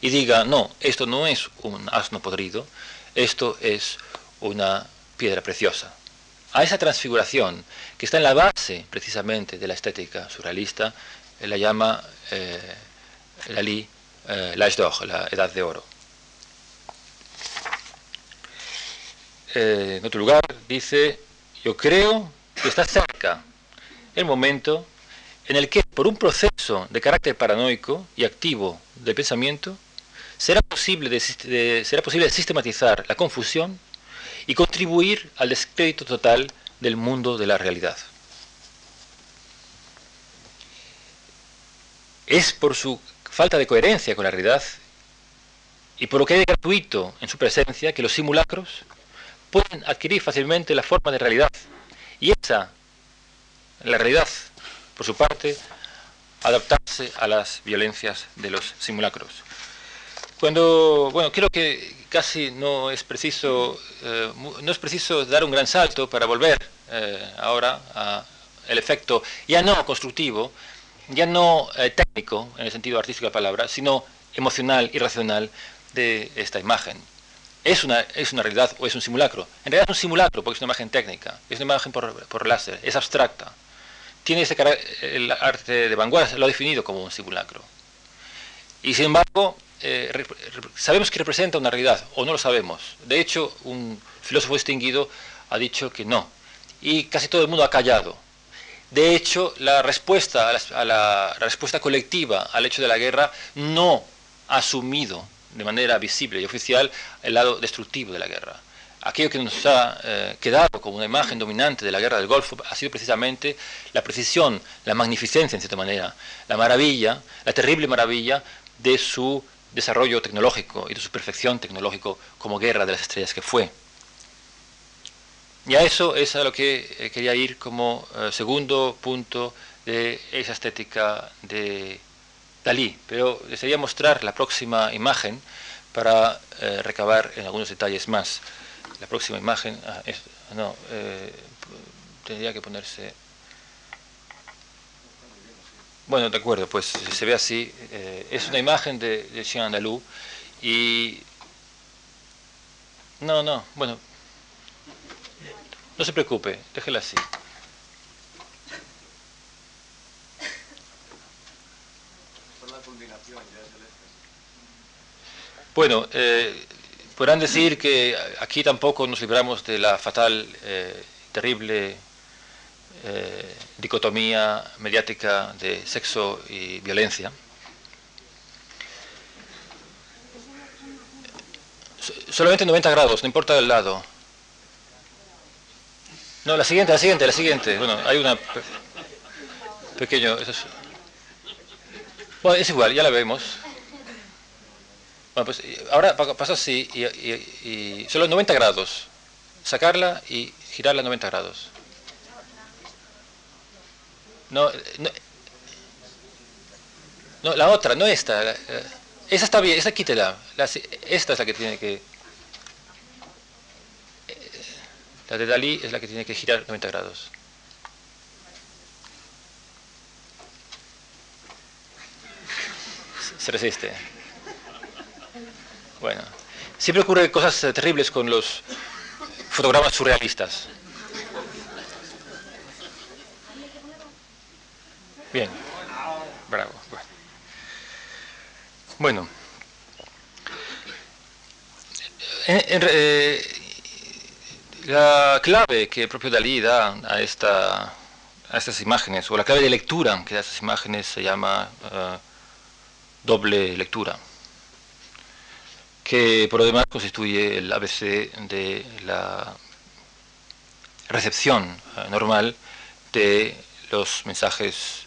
y diga, no, esto no es un asno podrido, esto es una piedra preciosa. A esa transfiguración, que está en la base precisamente de la estética surrealista, la llama eh, Lali eh, la edad de oro. Eh, en otro lugar dice, yo creo que está cerca el momento en el que por un proceso de carácter paranoico y activo del pensamiento será posible, de, será posible sistematizar la confusión y contribuir al descrédito total del mundo de la realidad. es por su falta de coherencia con la realidad y por lo que hay de gratuito en su presencia que los simulacros pueden adquirir fácilmente la forma de realidad. Y esa, la realidad, por su parte, adaptarse a las violencias de los simulacros. Cuando, bueno, creo que casi no es preciso, eh, no es preciso dar un gran salto para volver eh, ahora al efecto ya no constructivo, ya no eh, técnico en el sentido artístico de la palabra, sino emocional y racional de esta imagen. ¿Es una, ¿Es una realidad o es un simulacro? En realidad es un simulacro porque es una imagen técnica, es una imagen por, por láser, es abstracta. Tiene ese el arte de vanguardia lo ha definido como un simulacro. Y sin embargo, eh, sabemos que representa una realidad o no lo sabemos. De hecho, un filósofo distinguido ha dicho que no. Y casi todo el mundo ha callado de hecho, la respuesta, a la, respuesta colectiva al hecho de la guerra no ha asumido de manera visible y oficial el lado destructivo de la guerra. Aquello que nos ha eh, quedado como una imagen dominante de la guerra del Golfo ha sido precisamente la precisión, la magnificencia en cierta manera, la maravilla, la terrible maravilla de su desarrollo tecnológico y de su perfección tecnológico como guerra de las estrellas que fue. Y a eso es a lo que eh, quería ir como eh, segundo punto de esa estética de Dalí, pero desearía mostrar la próxima imagen para eh, recabar en algunos detalles más. La próxima imagen, ah, no, eh, tendría que ponerse... Bueno, de acuerdo, pues se ve así, eh, es una imagen de, de Chien Andalou y... No, no, bueno, no se preocupe, déjela así. Bueno, eh, podrán decir que aquí tampoco nos libramos de la fatal, eh, terrible eh, dicotomía mediática de sexo y violencia. Solamente 90 grados, no importa el lado. No, la siguiente, la siguiente, la siguiente. Bueno, hay una... Pequeño... es, bueno, es igual, ya la vemos. Bueno, pues ahora pasa así y, solo 90 grados. Sacarla y girarla 90 grados. No, no, la otra, no esta. esa está bien, esa quítela. esta es la que tiene que... La de Dalí es la que tiene que girar 90 grados. Se resiste. Bueno, siempre ocurren cosas eh, terribles con los fotogramas surrealistas. Bien, bravo. Bueno, eh, la clave que el propio Dalí da a, esta, a estas imágenes, o la clave de lectura que da a estas imágenes se llama eh, doble lectura que por lo demás constituye el ABC de la recepción eh, normal de los mensajes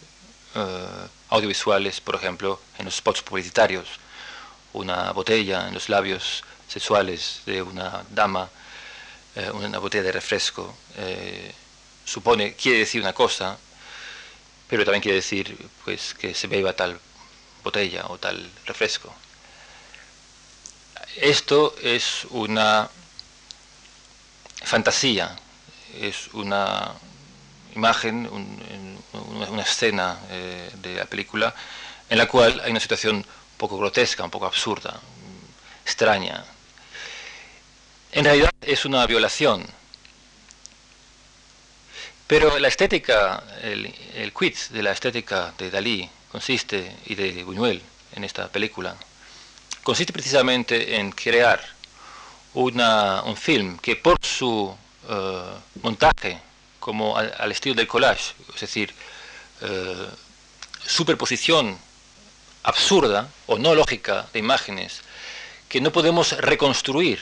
eh, audiovisuales, por ejemplo, en los spots publicitarios. Una botella en los labios sexuales de una dama, eh, una botella de refresco, supone, quiere decir una cosa, pero también quiere decir pues, que se beba tal botella o tal refresco. Esto es una fantasía, es una imagen, una, escena eh, de la película en la cual hay una situación un poco grotesca, un poco absurda, extraña. En realidad es una violación. Pero la estética, el, el quid de la estética de Dalí consiste, y de Buñuel en esta película, consiste precisamente en crear un film que por su eh, montaje, como al, estilo del collage, es decir, eh, superposición absurda o no lógica de imágenes que no podemos reconstruir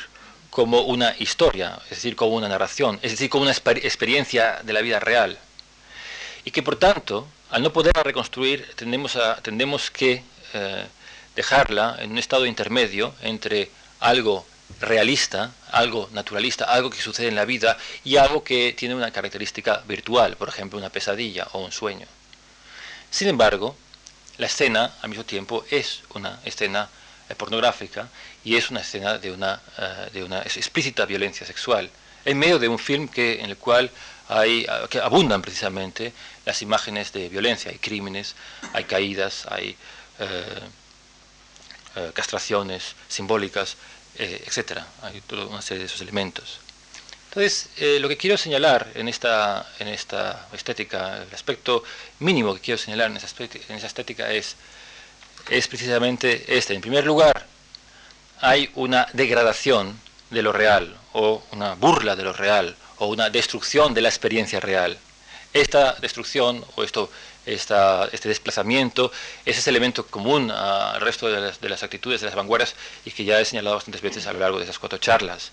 como una historia, es decir, como una narración, es decir, como una experiencia de la vida real. Y que por tanto, al no poderla reconstruir, tendemos, a, tendemos que eh, dejarla en un estado intermedio entre algo realista, algo naturalista, algo que sucede en la vida y algo que tiene una característica virtual, por ejemplo, una pesadilla o un sueño. Sin embargo, la escena al mismo tiempo es una escena eh, pornográfica y es una escena de una, eh, de una explícita violencia sexual, en medio de un film que, en el cual hay, que abundan precisamente las imágenes de violencia, hay crímenes, hay caídas, hay... Eh, eh, castraciones simbólicas, eh, etcétera. Hay toda una serie de esos elementos. Entonces, eh, lo que quiero señalar en esta, en esta estética, el aspecto mínimo que quiero señalar en esa, en esa estética es, es precisamente este. En primer lugar, hay una degradación de lo real, o una burla de lo real, o una destrucción de la experiencia real. Esta destrucción, o esto este desplazamiento, ese es elemento común al resto de las, actitudes de las vanguardias y que ya he señalado bastantes veces a lo largo de esas cuatro charlas.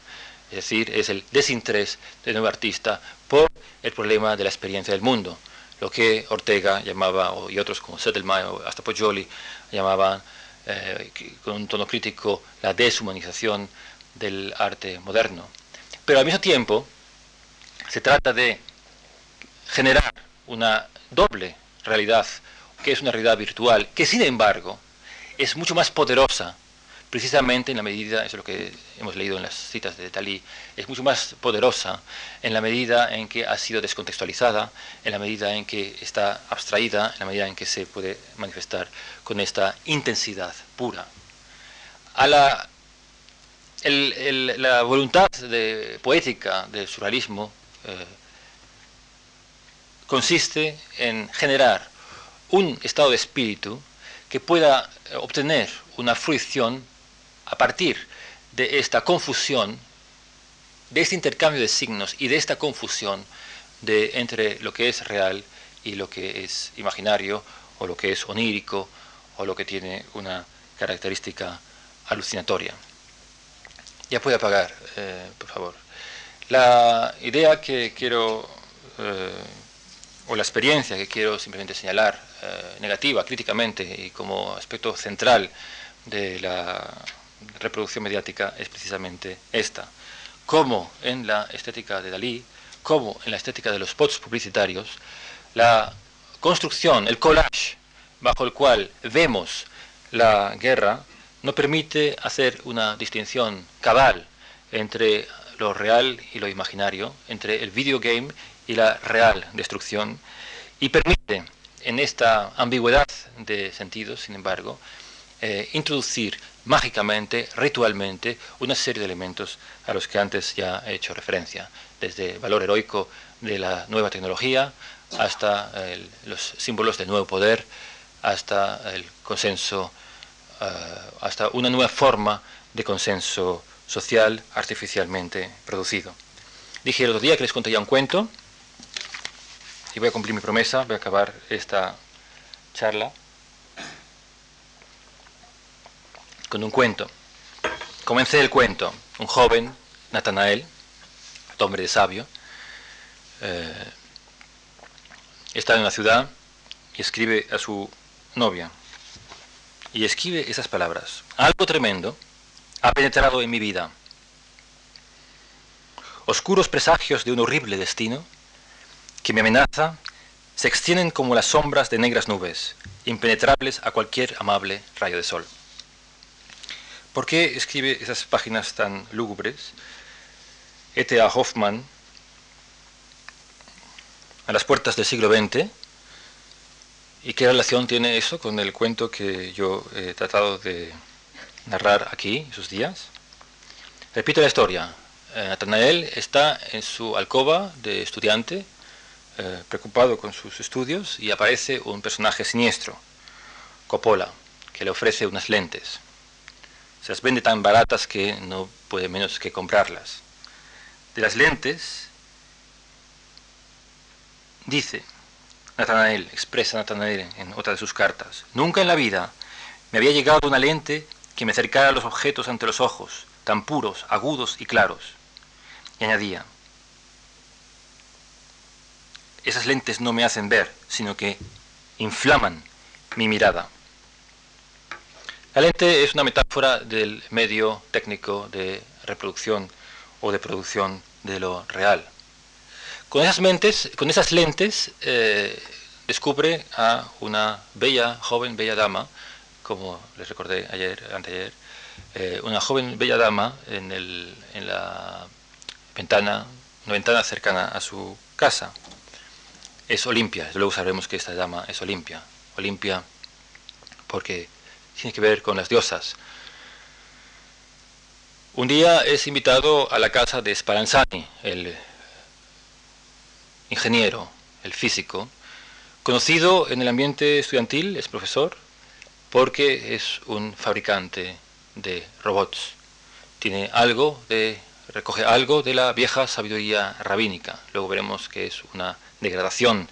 Es decir, es el desinterés del nuevo artista por el problema de la experiencia del mundo, lo que Ortega llamaba, y otros como Sedelmaier o hasta Poggioli llamaban eh, con un tono crítico la deshumanización del arte moderno. Pero al mismo tiempo se trata de generar una doble realidad, que es una realidad virtual, que sin embargo es mucho más poderosa, precisamente en la medida, eso es lo que hemos leído en las citas de Dalí, es mucho más poderosa en la medida en que ha sido descontextualizada, en la medida en que está abstraída, en la medida en que se puede manifestar con esta intensidad pura. A la, la voluntad de, poética del surrealismo eh, consiste en generar un estado de espíritu que pueda eh, obtener una fruición a partir de esta confusión, de este intercambio de signos y de esta confusión de, entre lo que es real y lo que es imaginario, o lo que es onírico, o lo que tiene una característica alucinatoria. Ya puede apagar, eh, por favor. La idea que quiero, eh, o la experiencia que quiero simplemente señalar, eh, negativa, críticamente y como aspecto central de la reproducción mediática, es precisamente esta. Como en la estética de Dalí, como en la estética de los spots publicitarios, la construcción, el collage bajo el cual vemos la guerra, no permite hacer una distinción cabal entre lo real y lo imaginario, entre el videogame y la real destrucción, y permite en esta ambigüedad de sentidos, sin embargo, eh, introducir mágicamente, ritualmente, una serie de elementos a los que antes ya he hecho referencia, desde el valor heroico de la nueva tecnología hasta los símbolos del nuevo poder, hasta el consenso eh, hasta una nueva forma de consenso social artificialmente producido. Dije el otro día que les contaría un cuento y voy a cumplir mi promesa, voy a acabar esta charla con un cuento. Comencé el cuento. Un joven, Natanael, hombre de sabio, eh, está en una ciudad y escribe a su novia, y escribe esas palabras. Algo tremendo ha penetrado en mi vida. Oscuros presagios de un horrible destino que me amenaza se extienden como las sombras de negras nubes, impenetrables a cualquier amable rayo de sol. ¿Por qué escribe esas páginas tan lúgubres? E.T.A. Hoffman, a las puertas del siglo XX, ¿Y qué relación tiene eso con el cuento que yo he tratado de narrar aquí esos días? Repito la historia. Eh, Natanael está en su alcoba de estudiante, eh, preocupado con sus estudios, y aparece un personaje siniestro, Coppola, que le ofrece unas lentes. Se las vende tan baratas que no puede menos que comprarlas. De las lentes, dice, Natanael, expresa Natanael en otra de sus cartas. Nunca en la vida me había llegado una lente que me acercara a los objetos ante los ojos, tan puros, agudos y claros. Y añadía, esas lentes no me hacen ver, sino que inflaman mi mirada. La lente es una metáfora del medio técnico de reproducción o de producción de lo real. Con esas, mentes, con esas lentes eh, descubre a una bella, joven, bella dama, como les recordé ayer, anteayer, eh, una joven, bella dama en, la ventana, una ventana cercana a su casa. Es Olimpia, luego sabremos que esta dama es Olimpia. Olimpia porque tiene que ver con las diosas. Un día es invitado a la casa de Spallanzani, el ingeniero, el físico, conocido en el ambiente estudiantil, es profesor, porque es un fabricante de robots. Tiene algo de, recoge algo de la vieja sabiduría rabínica. Luego veremos que es una degradación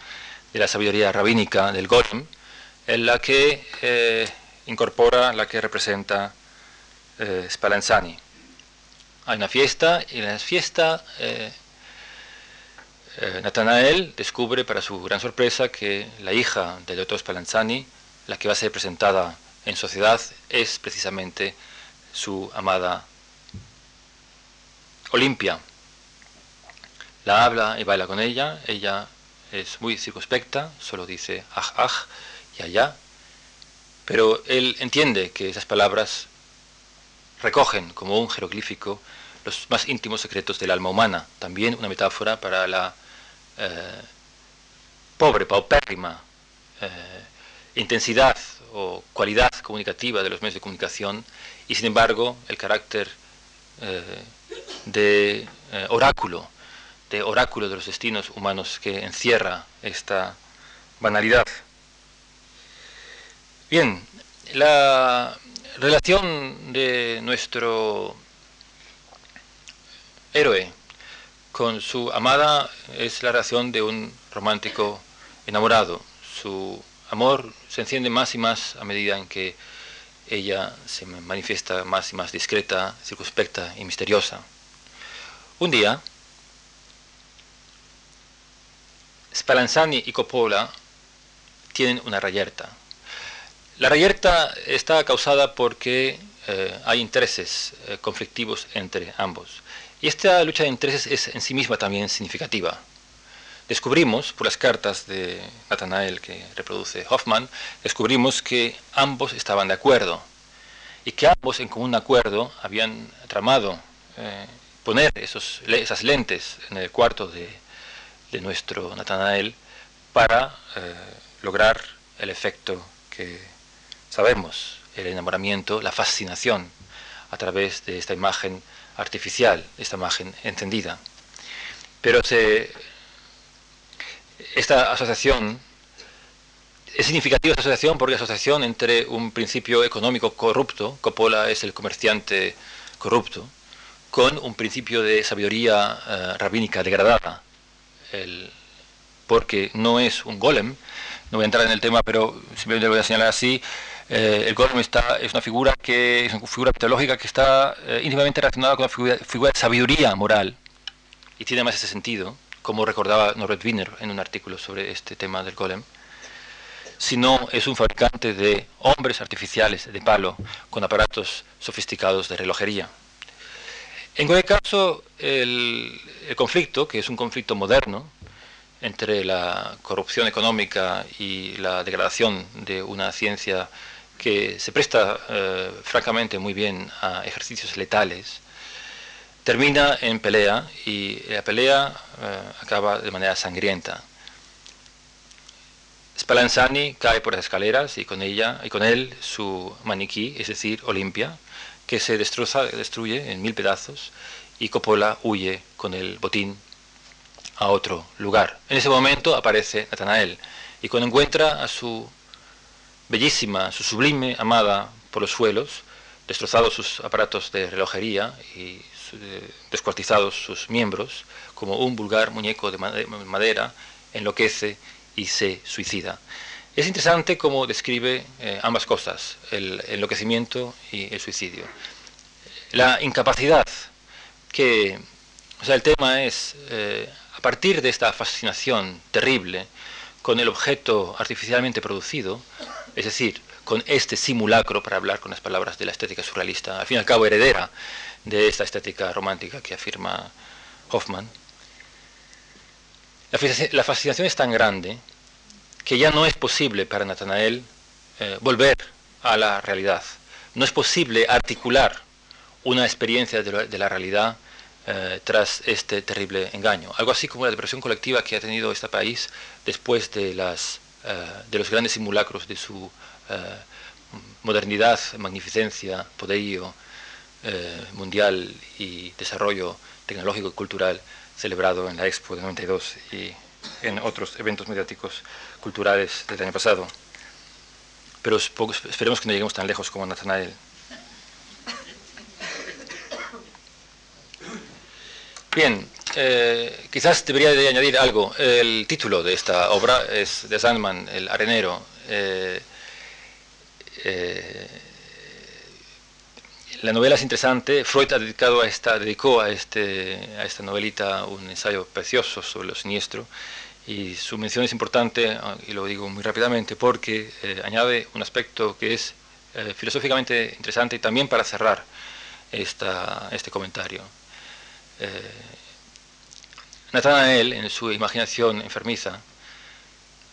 de la sabiduría rabínica del Golem, en la que eh, incorpora la que representa eh, Spallanzani. Hay una fiesta y en la fiesta eh, eh, Natanael descubre para su gran sorpresa que la hija del doctor Spallanzani, la que va a ser presentada en sociedad, es precisamente su amada Olimpia. La habla y baila con ella, ella es muy circunspecta, solo dice aj, aj y allá, pero él entiende que esas palabras recogen como un jeroglífico los más íntimos secretos del alma humana, también una metáfora para la eh, pobre, paupérrima eh, intensidad o cualidad comunicativa de los medios de comunicación y sin embargo el carácter eh, de oráculo, de oráculo de los destinos humanos que encierra esta banalidad. Bien, la relación de nuestro héroe con su amada es la relación de un romántico enamorado. Su amor se enciende más y más a medida en que ella se manifiesta más y más discreta, circunspecta y misteriosa. Un día, Spallanzani y Coppola tienen una rayerta. La rayerta está causada porque eh, hay intereses eh, conflictivos entre ambos. Y esta lucha de intereses es en sí misma también significativa. Descubrimos, por las cartas de Nathanael que reproduce Hoffman, descubrimos que ambos estaban de acuerdo y que ambos en común acuerdo habían tramado eh, poner esos, esas lentes en el cuarto de, de nuestro Nathanael para eh, lograr el efecto que sabemos, el enamoramiento, la fascinación a través de esta imagen artificial, esta imagen encendida. Pero esta asociación, es significativa esta asociación porque la asociación entre un principio económico corrupto, Coppola es el comerciante corrupto, con un principio de sabiduría eh, rabínica degradada, porque no es un golem, no voy a entrar en el tema, pero simplemente lo voy a señalar así, eh, el golem está, es una figura que es una figura mitológica que está eh, íntimamente relacionada con la figura, de sabiduría moral y tiene más ese sentido, como recordaba Norbert Wiener en un artículo sobre este tema del golem, sino es un fabricante de hombres artificiales de palo con aparatos sofisticados de relojería. En cualquier caso, el conflicto, que es un conflicto moderno, entre la corrupción económica y la degradación de una ciencia que se presta eh, francamente muy bien a ejercicios letales, termina en pelea y la pelea eh, acaba de manera sangrienta. Spallanzani cae por las escaleras y con ella y con él su maniquí, es decir, Olimpia, que se destroza, destruye en mil pedazos y Coppola huye con el botín a otro lugar. En ese momento aparece Natanael y cuando encuentra a su bellísima, su sublime amada por los suelos, destrozados sus aparatos de relojería y eh, descuartizados sus miembros, como un vulgar muñeco de madera, enloquece y se suicida. Es interesante cómo describe eh, ambas cosas, el enloquecimiento y el suicidio. La incapacidad, que, o sea, el tema es, eh, a partir de esta fascinación terrible con el objeto artificialmente producido, es decir, con este simulacro, para hablar con las palabras de la estética surrealista, al fin y al cabo heredera de esta estética romántica que afirma Hoffman, la fascinación es tan grande que ya no es posible para Natanael eh, volver a la realidad. No es posible articular una experiencia de la, realidad eh, tras este terrible engaño. Algo así como la depresión colectiva que ha tenido este país después de las eh, de los grandes simulacros de su modernidad, magnificencia, poderío eh, mundial y desarrollo tecnológico y cultural celebrado en la Expo de 92 y en otros eventos mediáticos culturales del año pasado. Pero esperemos que no lleguemos tan lejos como Nathanael. Bien, eh, quizás debería de añadir algo. El título de esta obra es de Sandman, El arenero. Eh, la novela es interesante. Freud ha dedicado a esta, dedicó a, este, a esta novelita un ensayo precioso sobre lo siniestro. Y su mención es importante, y lo digo muy rápidamente, porque añade un aspecto que es filosóficamente interesante y también para cerrar esta, este comentario. Nathanael, en su imaginación enfermiza,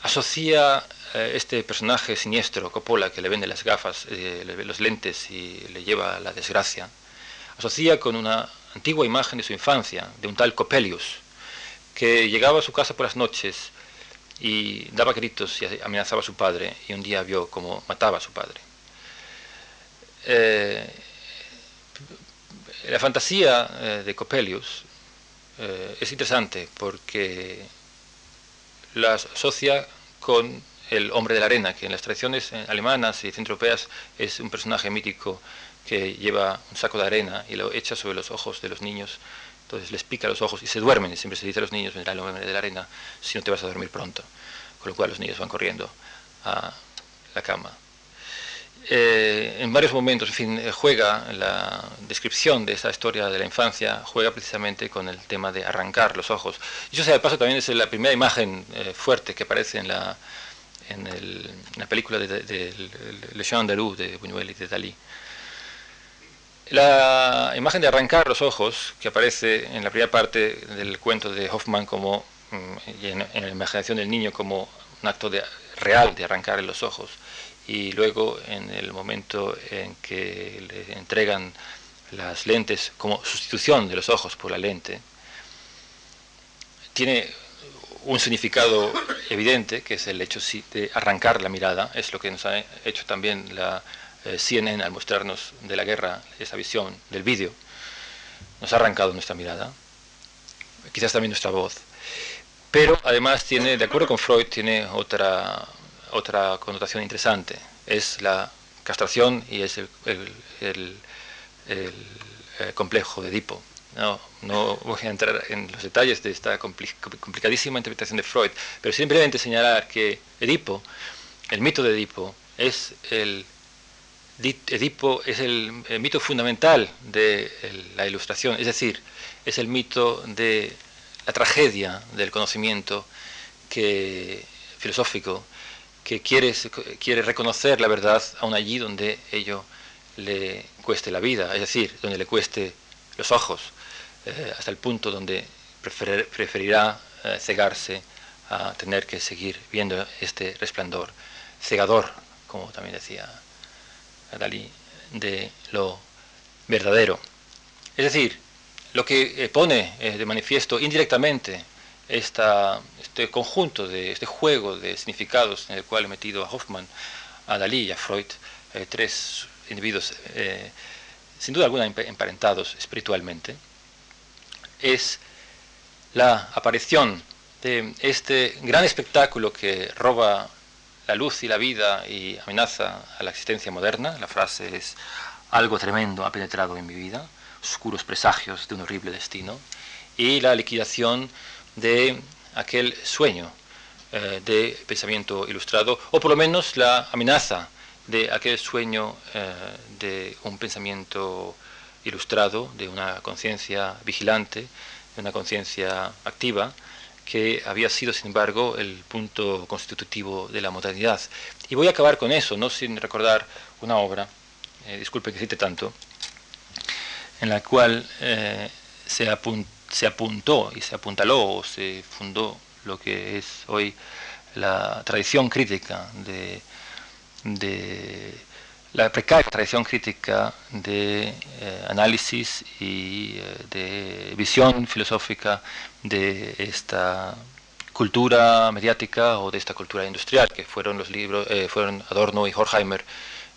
asocia eh, este personaje siniestro, Coppola, que le vende las gafas, eh, los lentes y le lleva la desgracia, asocia con una antigua imagen de su infancia, de un tal Coppelius, que llegaba a su casa por las noches y daba gritos y amenazaba a su padre, y un día vio cómo mataba a su padre. Eh, la fantasía de Coppelius es interesante porque la asocia con el hombre de la arena, que en las tradiciones eh, alemanas y centroeuropeas es un personaje mítico que lleva un saco de arena y lo echa sobre los ojos de los niños, entonces les pica los ojos y se duermen, y siempre se dice a los niños, vendrá el hombre de la arena si no te vas a dormir pronto, con lo cual los niños van corriendo a la cama. Eh, en varios momentos, en fin, eh, juega la descripción de esa historia de la infancia, juega precisamente con el tema de arrancar los ojos. Y eso, sea de paso, también es la primera imagen fuerte que aparece en la, en, la película de, de, Le Chant Luz de Buñuel y de Dalí. La imagen de arrancar los ojos, que aparece en la primera parte del cuento de Hoffman como, mm, y en, la imaginación del niño como un acto de, real de arrancar los ojos, y luego en el momento en que le entregan las lentes como sustitución de los ojos por la lente, tiene un significado evidente, que es el hecho de arrancar la mirada, es lo que nos ha hecho también la eh, CNN al mostrarnos de la guerra esa visión del vídeo. Nos ha arrancado nuestra mirada, quizás también nuestra voz, pero además tiene, de acuerdo con Freud, tiene otra, otra connotación interesante, es la castración y es el, el eh, complejo de Edipo. No, no voy a entrar en los detalles de esta complicadísima interpretación de Freud, pero simplemente señalar que Edipo, el mito de Edipo, es el, Edipo es el, mito fundamental de la ilustración, es decir, es el mito de la tragedia del conocimiento que, filosófico que quiere, quiere reconocer la verdad aun allí donde ello le cueste la vida, es decir, donde le cueste los ojos, eh, hasta el punto donde preferirá eh, cegarse a tener que seguir viendo este resplandor cegador, como también decía Dalí, de lo verdadero. Es decir, lo que eh, pone de manifiesto indirectamente esta, este conjunto, de este juego de significados en el cual he metido a Hoffman, a Dalí y a Freud, tres individuos sin duda alguna emparentados espiritualmente, es la aparición de este gran espectáculo que roba la luz y la vida y amenaza a la existencia moderna. La frase es, algo tremendo ha penetrado en mi vida, oscuros presagios de un horrible destino, y la liquidación de aquel sueño eh, de pensamiento ilustrado, o por lo menos la amenaza de aquel sueño eh, de un pensamiento ilustrado de una conciencia vigilante, de una conciencia activa, que había sido, sin embargo, el punto constitutivo de la modernidad. Y voy a acabar con eso, no sin recordar una obra, eh, disculpe que cite tanto, en la cual eh, se, apuntó y se apuntaló o se fundó lo que es hoy la tradición crítica de la precaria tradición crítica de eh, análisis y eh, de visión filosófica de esta cultura mediática o de esta cultura industrial, que fueron los libros, eh, fueron Adorno y Horkheimer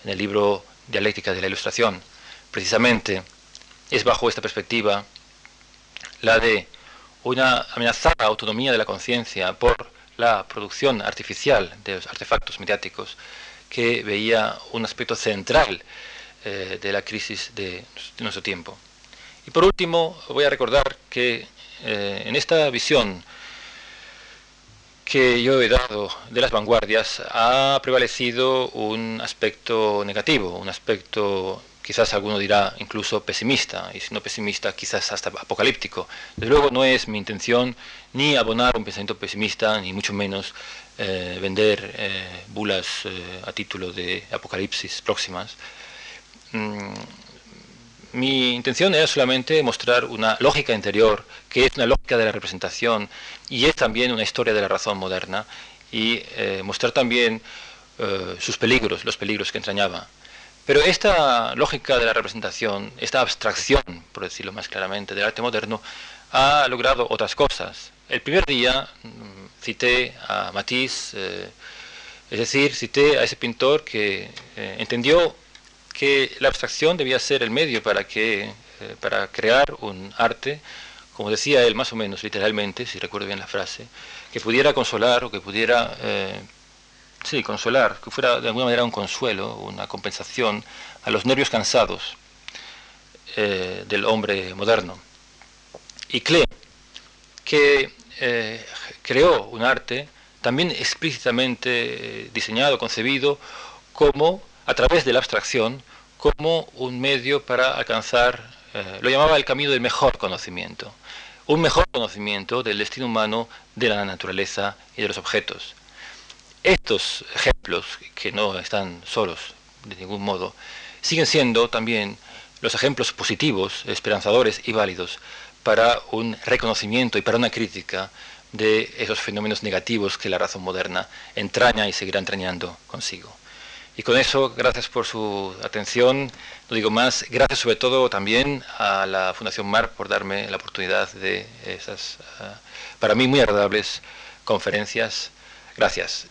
en el libro Dialéctica de la Ilustración. Precisamente es bajo esta perspectiva la de una amenazada autonomía de la conciencia por la producción artificial de los artefactos mediáticos que veía un aspecto central eh, de la crisis de, nuestro tiempo. Y por último, voy a recordar que eh, en esta visión que yo he dado de las vanguardias ha prevalecido un aspecto negativo, un aspecto quizás alguno dirá incluso pesimista, y si no pesimista, quizás hasta apocalíptico. Desde luego no es mi intención ni abonar un pensamiento pesimista, ni mucho menos eh, vender eh, bulas eh, a título de apocalipsis próximas. Mm, mi intención era solamente mostrar una lógica interior, que es una lógica de la representación y es también una historia de la razón moderna, y mostrar también sus peligros, los peligros que entrañaba. Pero esta lógica de la representación, esta abstracción, por decirlo más claramente, del arte moderno, ha logrado otras cosas. El primer día mm, cité a Matisse, eh, es decir, cité a ese pintor que entendió que la abstracción debía ser el medio para, que, para crear un arte como decía él más o menos literalmente, si recuerdo bien la frase, que pudiera consolar o que pudiera, eh, sí, consolar, que fuera de alguna manera un consuelo, una compensación a los nervios cansados eh, del hombre moderno. Y Klee, que eh, creó un arte también explícitamente diseñado, concebido como, a través de la abstracción, como un medio para alcanzar, lo llamaba el camino del mejor conocimiento un mejor conocimiento del destino humano, de la naturaleza y de los objetos. Estos ejemplos, que no están solos de ningún modo, siguen siendo también los ejemplos positivos, esperanzadores y válidos para un reconocimiento y para una crítica de esos fenómenos negativos que la razón moderna entraña y seguirá entrañando consigo. Y con eso, gracias por su atención. No digo más. Gracias sobre todo también a la Fundación MAR por darme la oportunidad de esas, ah, para mí, muy agradables conferencias. Gracias.